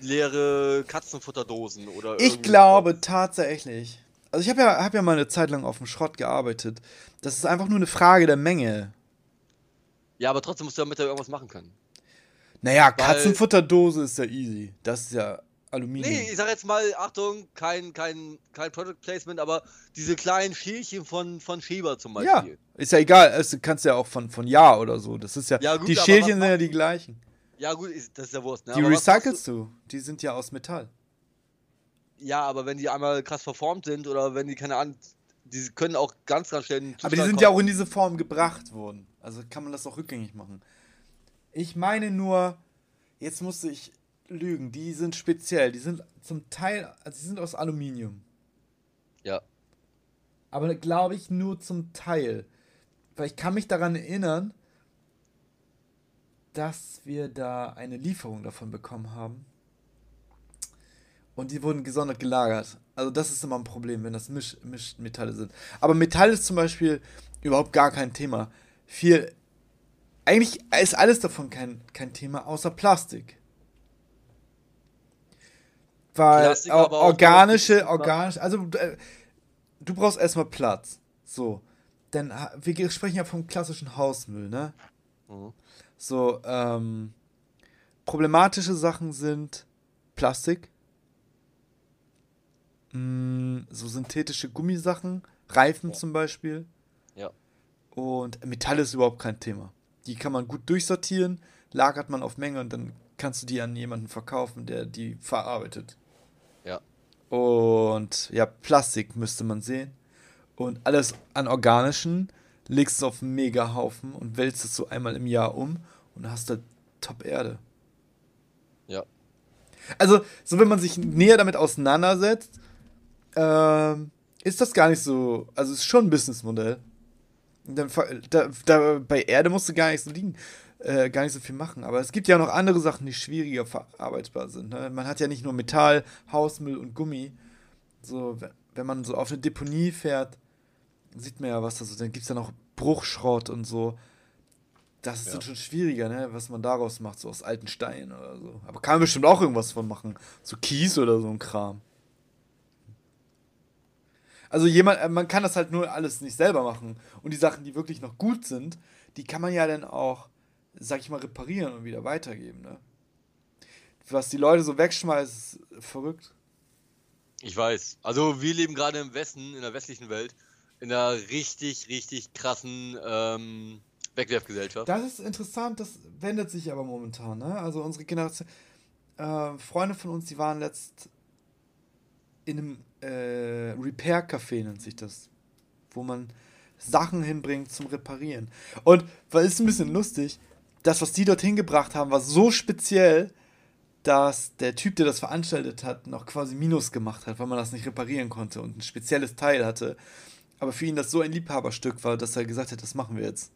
leere Katzenfutterdosen oder Ich glaube tatsächlich, also ich habe ja, hab ja mal eine Zeit lang auf dem Schrott gearbeitet. Das ist einfach nur eine Frage der Menge. Ja, aber trotzdem musst du damit ja irgendwas machen können. Naja, Weil Katzenfutterdose ist ja easy. Das ist ja Aluminium. Nee, ich sag jetzt mal, Achtung, kein, kein, kein Product Placement, aber diese kleinen Schälchen von, von Schieber zum Beispiel. Ja, ist ja egal, du kannst ja auch von, von Ja oder so. Das ist ja, ja gut, die Schälchen sind ja die gleichen. Ja, gut, ist, das ist ja Wurst. Ne? Die aber recycelst du? Die sind ja aus Metall. Ja, aber wenn die einmal krass verformt sind oder wenn die keine Ahnung, die können auch ganz, ganz schnell. Aber die sind kommen. ja auch in diese Form gebracht worden. Also kann man das auch rückgängig machen. Ich meine nur, jetzt musste ich lügen, die sind speziell. Die sind zum Teil, also die sind aus Aluminium. Ja. Aber glaube ich nur zum Teil. Weil ich kann mich daran erinnern, dass wir da eine Lieferung davon bekommen haben. Und die wurden gesondert gelagert. Also das ist immer ein Problem, wenn das Misch Mischmetalle sind. Aber Metall ist zum Beispiel überhaupt gar kein Thema. Viel. Eigentlich ist alles davon kein, kein Thema, außer Plastik. Weil Plastik, organische, organisch, also äh, du brauchst erstmal Platz. So. Denn wir sprechen ja vom klassischen Hausmüll, ne? Mhm. So, ähm, problematische Sachen sind Plastik, mh, mm, so synthetische Gummisachen, Reifen ja. zum Beispiel. Ja. Und Metall ist überhaupt kein Thema. Die kann man gut durchsortieren, lagert man auf Menge und dann kannst du die an jemanden verkaufen, der die verarbeitet. Und ja, Plastik müsste man sehen. Und alles an organischen legst du auf einen Megahaufen und wälzt es so einmal im Jahr um und hast da Top Erde. Ja. Also, so wenn man sich näher damit auseinandersetzt, ähm, ist das gar nicht so. Also, es ist schon ein Businessmodell. Da, da, bei Erde musst du gar nicht so liegen, äh, gar nicht so viel machen. Aber es gibt ja noch andere Sachen, die schwieriger verarbeitbar sind. Ne? Man hat ja nicht nur Metall, Hausmüll und Gummi. So, wenn man so auf eine Deponie fährt, sieht man ja, was da so. Dann gibt es ja noch Bruchschrott und so. Das ist ja. dann schon schwieriger, ne? was man daraus macht, so aus alten Steinen oder so. Aber kann man bestimmt auch irgendwas von machen. So Kies oder so ein Kram. Also jemand, äh, man kann das halt nur alles nicht selber machen. Und die Sachen, die wirklich noch gut sind, die kann man ja dann auch, sag ich mal, reparieren und wieder weitergeben, ne? Was die Leute so wegschmeißen, ist verrückt. Ich weiß. Also wir leben gerade im Westen, in der westlichen Welt, in einer richtig, richtig krassen ähm, Wegwerfgesellschaft. Das ist interessant, das wendet sich aber momentan. Ne? Also unsere Generation, äh, Freunde von uns, die waren letzt in einem äh, Repair-Café, nennt sich das, wo man Sachen hinbringt zum Reparieren. Und weil ist ein bisschen lustig, das, was die dort hingebracht haben, war so speziell, dass der Typ, der das veranstaltet hat, noch quasi Minus gemacht hat, weil man das nicht reparieren konnte und ein spezielles Teil hatte. Aber für ihn das so ein Liebhaberstück war, dass er gesagt hat, das machen wir jetzt.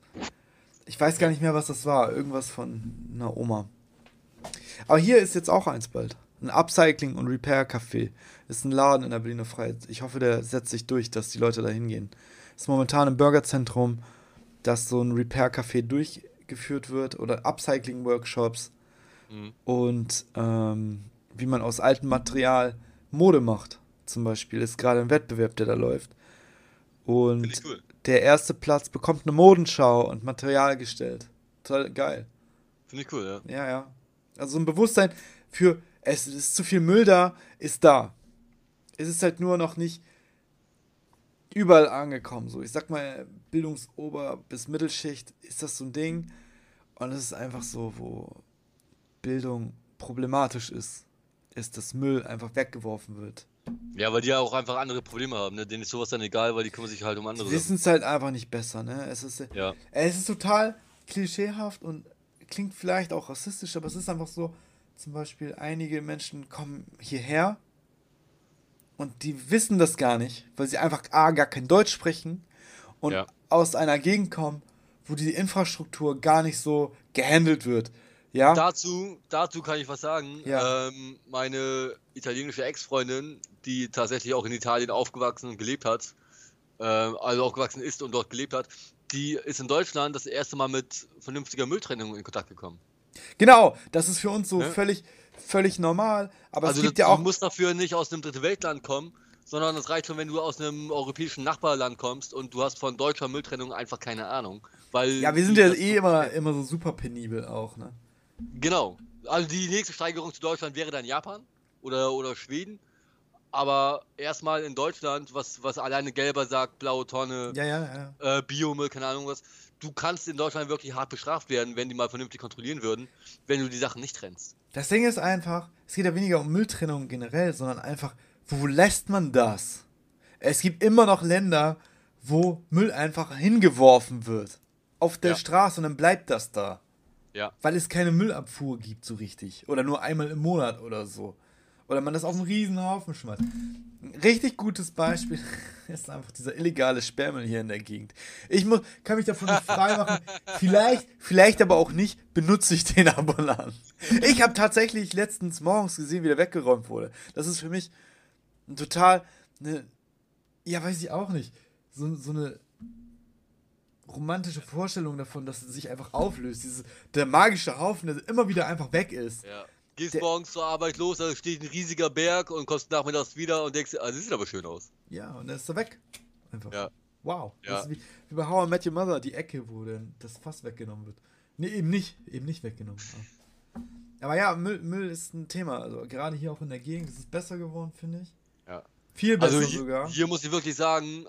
Ich weiß gar nicht mehr, was das war. Irgendwas von einer Oma. Aber hier ist jetzt auch eins bald. Ein Upcycling- und Repair-Café. Ist ein Laden in der Berliner Freiheit. Ich hoffe, der setzt sich durch, dass die Leute da hingehen. Ist momentan im Burgerzentrum, dass so ein Repair-Café durchgeführt wird oder Upcycling-Workshops. Mhm. Und ähm, wie man aus altem Material Mode macht, zum Beispiel, ist gerade ein Wettbewerb, der da läuft. Und cool der erste Platz bekommt eine Modenschau und Material gestellt. Total geil. Finde ich cool, ja. Ja, ja. Also ein Bewusstsein für, es ist zu viel Müll da, ist da. Es ist halt nur noch nicht überall angekommen. So, ich sag mal, Bildungsober- bis Mittelschicht ist das so ein Ding. Und es ist einfach so, wo Bildung problematisch ist, ist, dass Müll einfach weggeworfen wird. Ja, weil die ja auch einfach andere Probleme haben, ne? Denen ist sowas dann egal, weil die kümmern sich halt um andere Die wissen es halt einfach nicht besser, ne? Es ist, ja. es ist total klischeehaft und klingt vielleicht auch rassistisch, aber es ist einfach so, zum Beispiel einige Menschen kommen hierher und die wissen das gar nicht, weil sie einfach A, gar kein Deutsch sprechen und ja. Aus einer Gegend kommen, wo die Infrastruktur gar nicht so gehandelt wird. Ja. Dazu, dazu kann ich was sagen. Ja. Ähm, meine italienische Ex-Freundin, die tatsächlich auch in Italien aufgewachsen und gelebt hat, äh, also aufgewachsen ist und dort gelebt hat, die ist in Deutschland das erste Mal mit vernünftiger Mülltrennung in Kontakt gekommen. Genau, das ist für uns so ja? völlig, völlig normal. Aber also es gibt das, ja auch. Du musst dafür nicht aus einem Dritte Weltland kommen, sondern es reicht schon, wenn du aus einem europäischen Nachbarland kommst und du hast von deutscher Mülltrennung einfach keine Ahnung. Weil ja, wir sind ja eh immer, immer so super penibel auch, ne? Genau. Also die nächste Steigerung zu Deutschland wäre dann Japan oder, oder Schweden. Aber erstmal in Deutschland, was, was alleine gelber sagt, blaue Tonne, ja, ja, ja. Äh, Biomüll, keine Ahnung was. Du kannst in Deutschland wirklich hart bestraft werden, wenn die mal vernünftig kontrollieren würden, wenn du die Sachen nicht trennst. Das Ding ist einfach, es geht ja weniger um Mülltrennung generell, sondern einfach, wo lässt man das? Es gibt immer noch Länder, wo Müll einfach hingeworfen wird. Auf der ja. Straße und dann bleibt das da. Ja. Weil es keine Müllabfuhr gibt so richtig. Oder nur einmal im Monat oder so. Oder man das auf einen riesen Haufen schmeißt. Ein richtig gutes Beispiel ist einfach dieser illegale Sperrmüll hier in der Gegend. Ich muss, kann mich davon nicht freimachen. vielleicht, vielleicht aber auch nicht, benutze ich den ambulant. Ich habe tatsächlich letztens morgens gesehen, wie der weggeräumt wurde. Das ist für mich total, eine, ja, weiß ich auch nicht, so, so eine romantische Vorstellung davon, dass es sich einfach auflöst. Dieses, der magische Haufen, der immer wieder einfach weg ist. Ja. Gehst der, morgens zur Arbeit los, da steht ein riesiger Berg und kommst nachmittags wieder und denkst, ah, das sieht aber schön aus. Ja, und dann ist er weg. Einfach. Ja. Wow. Ja. Das ist wie, wie bei How I Met Your Mother, die Ecke, wo dann das Fass weggenommen wird. Nee, eben nicht. Eben nicht weggenommen. Aber ja, Müll, Müll ist ein Thema. Also gerade hier auch in der Gegend ist es besser geworden, finde ich. Viel besser also hier, sogar. Hier muss ich wirklich sagen,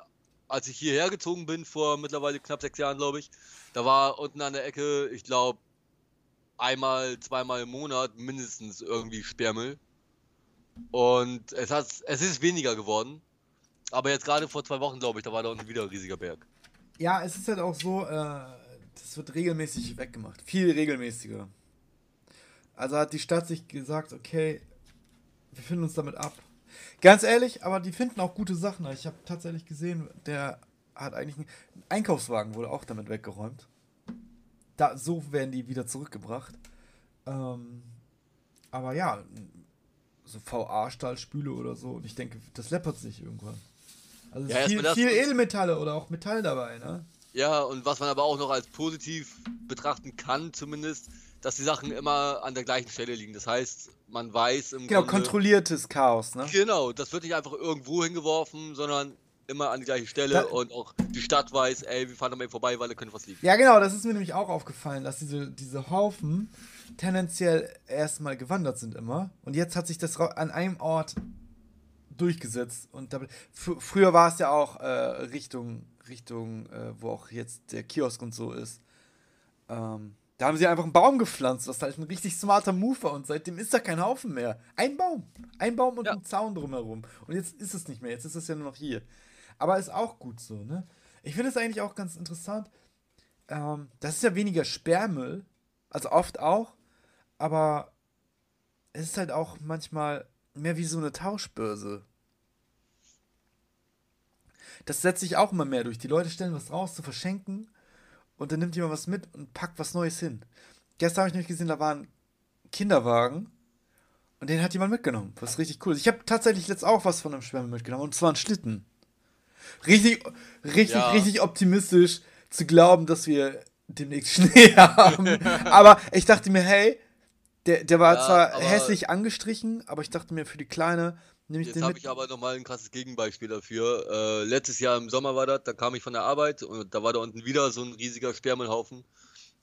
als ich hierher gezogen bin, vor mittlerweile knapp sechs Jahren, glaube ich, da war unten an der Ecke, ich glaube, einmal, zweimal im Monat mindestens irgendwie Sperrmüll. Und es, hat, es ist weniger geworden. Aber jetzt gerade vor zwei Wochen, glaube ich, da war da unten wieder ein riesiger Berg. Ja, es ist halt auch so, äh, das wird regelmäßig weggemacht. Viel regelmäßiger. Also hat die Stadt sich gesagt, okay, wir finden uns damit ab. Ganz ehrlich, aber die finden auch gute Sachen. Ich habe tatsächlich gesehen, der hat eigentlich einen Einkaufswagen wurde auch damit weggeräumt da, so werden die wieder zurückgebracht. Ähm, aber ja, so VA-Stahlspüle oder so. Und ich denke, das läppert sich irgendwann. Also ja, viel, viel Edelmetalle oder auch Metall dabei, ne? Ja, und was man aber auch noch als positiv betrachten kann, zumindest, dass die Sachen immer an der gleichen Stelle liegen. Das heißt, man weiß im Genau, Grunde, kontrolliertes Chaos, ne? Genau, das wird nicht einfach irgendwo hingeworfen, sondern immer an die gleiche Stelle da, und auch die Stadt weiß, ey, wir fahren da mal vorbei, weil da könnte was liegen. Ja, genau, das ist mir nämlich auch aufgefallen, dass diese, diese Haufen tendenziell erstmal gewandert sind immer. Und jetzt hat sich das an einem Ort durchgesetzt. Und da, fr früher war es ja auch äh, Richtung, Richtung äh, wo auch jetzt der Kiosk und so ist. Ähm, da haben sie einfach einen Baum gepflanzt, was halt ein richtig smarter Move war. Und seitdem ist da kein Haufen mehr. Ein Baum. Ein Baum und ja. ein Zaun drumherum. Und jetzt ist es nicht mehr. Jetzt ist es ja nur noch hier. Aber ist auch gut so, ne? Ich finde es eigentlich auch ganz interessant. Ähm, das ist ja weniger Sperrmüll, also oft auch, aber es ist halt auch manchmal mehr wie so eine Tauschbörse. Das setzt sich auch immer mehr durch. Die Leute stellen was raus zu verschenken und dann nimmt jemand was mit und packt was Neues hin. Gestern habe ich nämlich gesehen, da war ein Kinderwagen und den hat jemand mitgenommen. Was richtig cool ist. Ich habe tatsächlich jetzt auch was von einem Sperrmüll mitgenommen und zwar ein Schlitten richtig, richtig, ja. richtig optimistisch zu glauben, dass wir demnächst Schnee haben. aber ich dachte mir, hey, der, der war ja, zwar hässlich angestrichen, aber ich dachte mir, für die Kleine nehme ich jetzt habe ich aber nochmal ein krasses Gegenbeispiel dafür. Äh, letztes Jahr im Sommer war das, da kam ich von der Arbeit und da war da unten wieder so ein riesiger Sperrmüllhaufen.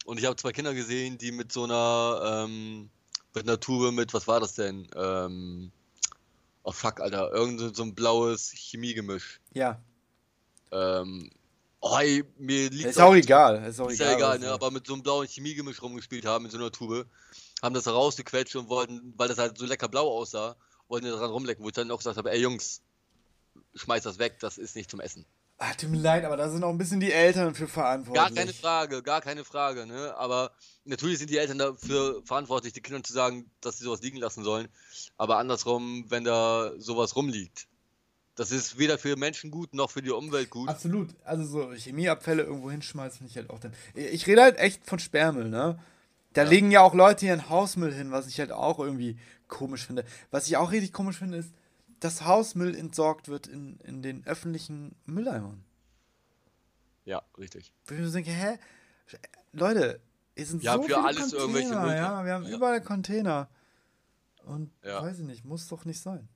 Und ich habe zwei Kinder gesehen, die mit so einer, ähm, mit einer Tube mit, was war das denn? Ähm, oh fuck, Alter, irgend so ein blaues Chemiegemisch. Ja. Ähm, oh, ey, mir liegt ist auch egal. Ist auch ist egal, ja egal, ne? aber mit so einem blauen Chemiegemisch rumgespielt haben, in so einer Tube, haben das da rausgequetscht und wollten, weil das halt so lecker blau aussah, wollten da dran rumlecken, wo ich dann auch gesagt habe, ey Jungs, schmeiß das weg, das ist nicht zum Essen. Ach, tut mir leid, aber da sind auch ein bisschen die Eltern für verantwortlich. Gar keine Frage, gar keine Frage, ne? Aber natürlich sind die Eltern dafür verantwortlich, die Kindern zu sagen, dass sie sowas liegen lassen sollen. Aber andersrum, wenn da sowas rumliegt, das ist weder für Menschen gut noch für die Umwelt gut. Absolut. Also so Chemieabfälle irgendwo hinschmeißen, ich halt auch dann. Ich rede halt echt von Sperrmüll, ne? Da ja. legen ja auch Leute ihren Hausmüll hin, was ich halt auch irgendwie komisch finde. Was ich auch richtig komisch finde, ist, dass Hausmüll entsorgt wird in, in den öffentlichen Mülleimern. Ja, richtig. Wo ich mir denke, hä? Leute, hier sind ja, so für viele alles Container, irgendwelche Müll. Ja, wir haben ja. überall Container. Und ja. weiß ich nicht, muss doch nicht sein.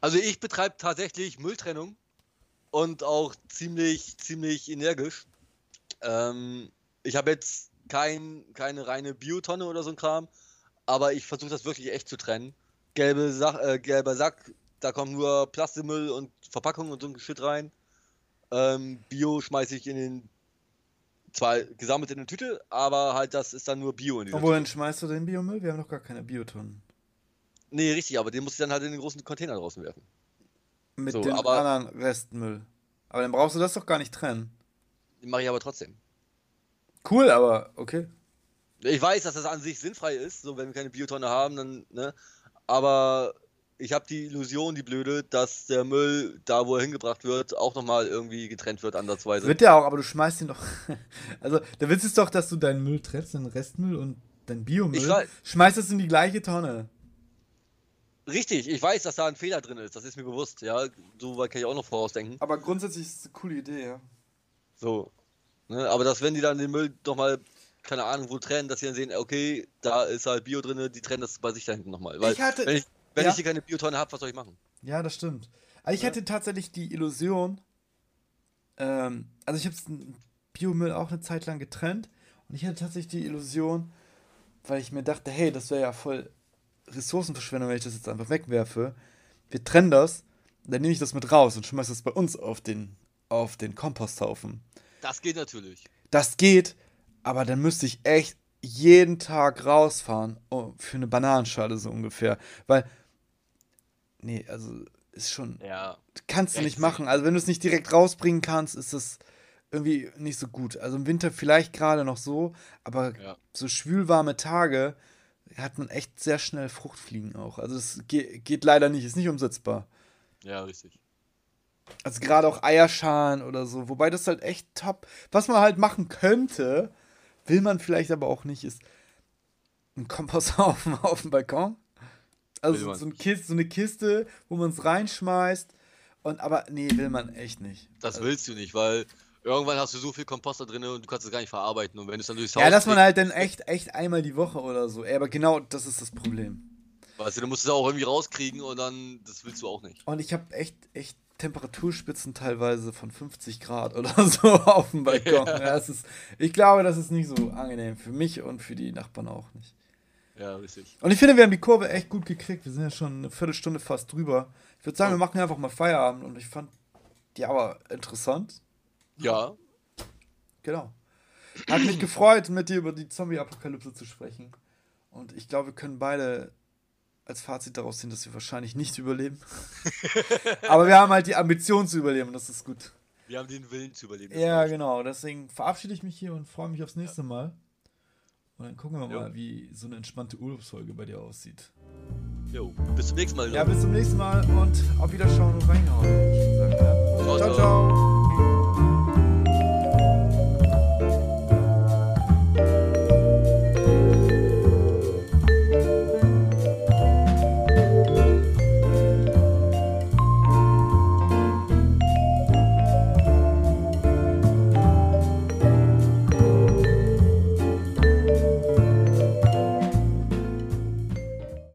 Also ich betreibe tatsächlich Mülltrennung und auch ziemlich, ziemlich energisch. Ähm, ich habe jetzt kein, keine reine Biotonne oder so ein Kram, aber ich versuche das wirklich echt zu trennen. gelbe Sach, äh, gelber Sack, da kommt nur Plastikmüll und Verpackung und so ein Shit rein. Ähm, Bio schmeiße ich in den zwar gesammelt in eine Tüte, aber halt das ist dann nur Bio in dieser Und wohin Tüte. schmeißt du den Biomüll? Wir haben noch gar keine Biotonnen. Nee, richtig, aber den musst du dann halt in den großen Container draußen werfen. Mit so, dem anderen Restmüll. Aber dann brauchst du das doch gar nicht trennen. Den mache ich aber trotzdem. Cool, aber okay. Ich weiß, dass das an sich sinnfrei ist, so wenn wir keine Biotonne haben, dann, ne? Aber ich habe die Illusion, die blöde, dass der Müll, da wo er hingebracht wird, auch nochmal irgendwie getrennt wird, andersweise. Wird ja auch, aber du schmeißt ihn doch. also, der Witz ist doch, dass du deinen Müll trennst, den Restmüll und dein Biomüll, schmeißt es in die gleiche Tonne. Richtig, ich weiß, dass da ein Fehler drin ist, das ist mir bewusst, ja. So weit kann ich auch noch vorausdenken. Aber grundsätzlich ist es eine coole Idee, ja. So. Ne, aber dass, wenn die dann den Müll nochmal keine Ahnung, wo trennen, dass sie dann sehen, okay, da ist halt Bio drin, die trennen das bei sich da hinten nochmal. Weil, ich hatte, wenn ich, wenn ja. ich hier keine Biotonne habe, was soll ich machen? Ja, das stimmt. Also ich ja. hatte tatsächlich die Illusion, ähm, also ich habe Biomüll auch eine Zeit lang getrennt und ich hatte tatsächlich die Illusion, weil ich mir dachte, hey, das wäre ja voll Ressourcenverschwendung, wenn ich das jetzt einfach wegwerfe. Wir trennen das, dann nehme ich das mit raus und schmeiße das bei uns auf den, auf den Komposthaufen. Das geht natürlich. Das geht, aber dann müsste ich echt jeden Tag rausfahren oh, für eine Bananenschale so ungefähr. Weil, nee, also ist schon, ja, kannst du nicht machen. Also wenn du es nicht direkt rausbringen kannst, ist das irgendwie nicht so gut. Also im Winter vielleicht gerade noch so, aber ja. so schwülwarme Tage hat man echt sehr schnell Fruchtfliegen auch. Also das geht, geht leider nicht, ist nicht umsetzbar. Ja, richtig. Also gerade auch Eierschalen oder so, wobei das halt echt top. Was man halt machen könnte, will man vielleicht aber auch nicht, ist ein Komposthaufen auf dem Balkon. Also so, Kiste, so eine Kiste, wo man es reinschmeißt. Und aber nee, will man echt nicht. Das also, willst du nicht, weil irgendwann hast du so viel Kompost da drin und du kannst es gar nicht verarbeiten. Und wenn es dann durchs Haus Ja, dass man halt dann echt, echt einmal die Woche oder so. Ey, aber genau das ist das Problem. Weißt du, du musst es auch irgendwie rauskriegen und dann, das willst du auch nicht. Und ich habe echt, echt Temperaturspitzen teilweise von 50 Grad oder so auf dem Balkon. Ja. Ja, ist, ich glaube, das ist nicht so angenehm für mich und für die Nachbarn auch nicht. Ja, richtig. Und ich finde, wir haben die Kurve echt gut gekriegt. Wir sind ja schon eine Viertelstunde fast drüber. Ich würde sagen, wir machen einfach mal Feierabend und ich fand die aber interessant. Ja. Genau. Hat mich gefreut, mit dir über die Zombie-Apokalypse zu sprechen. Und ich glaube, wir können beide als Fazit daraus ziehen, dass wir wahrscheinlich nicht überleben. Aber wir haben halt die Ambition zu überleben und das ist gut. Wir haben den Willen zu überleben. Ja, genau. Deswegen verabschiede ich mich hier und freue mich aufs nächste ja. Mal. Und dann gucken wir jo. mal, wie so eine entspannte Urlaubsfolge bei dir aussieht. Jo, bis zum nächsten Mal. Ja, bis zum nächsten Mal und auf Wiederschauen und reinhauen. Ciao, ciao. ciao.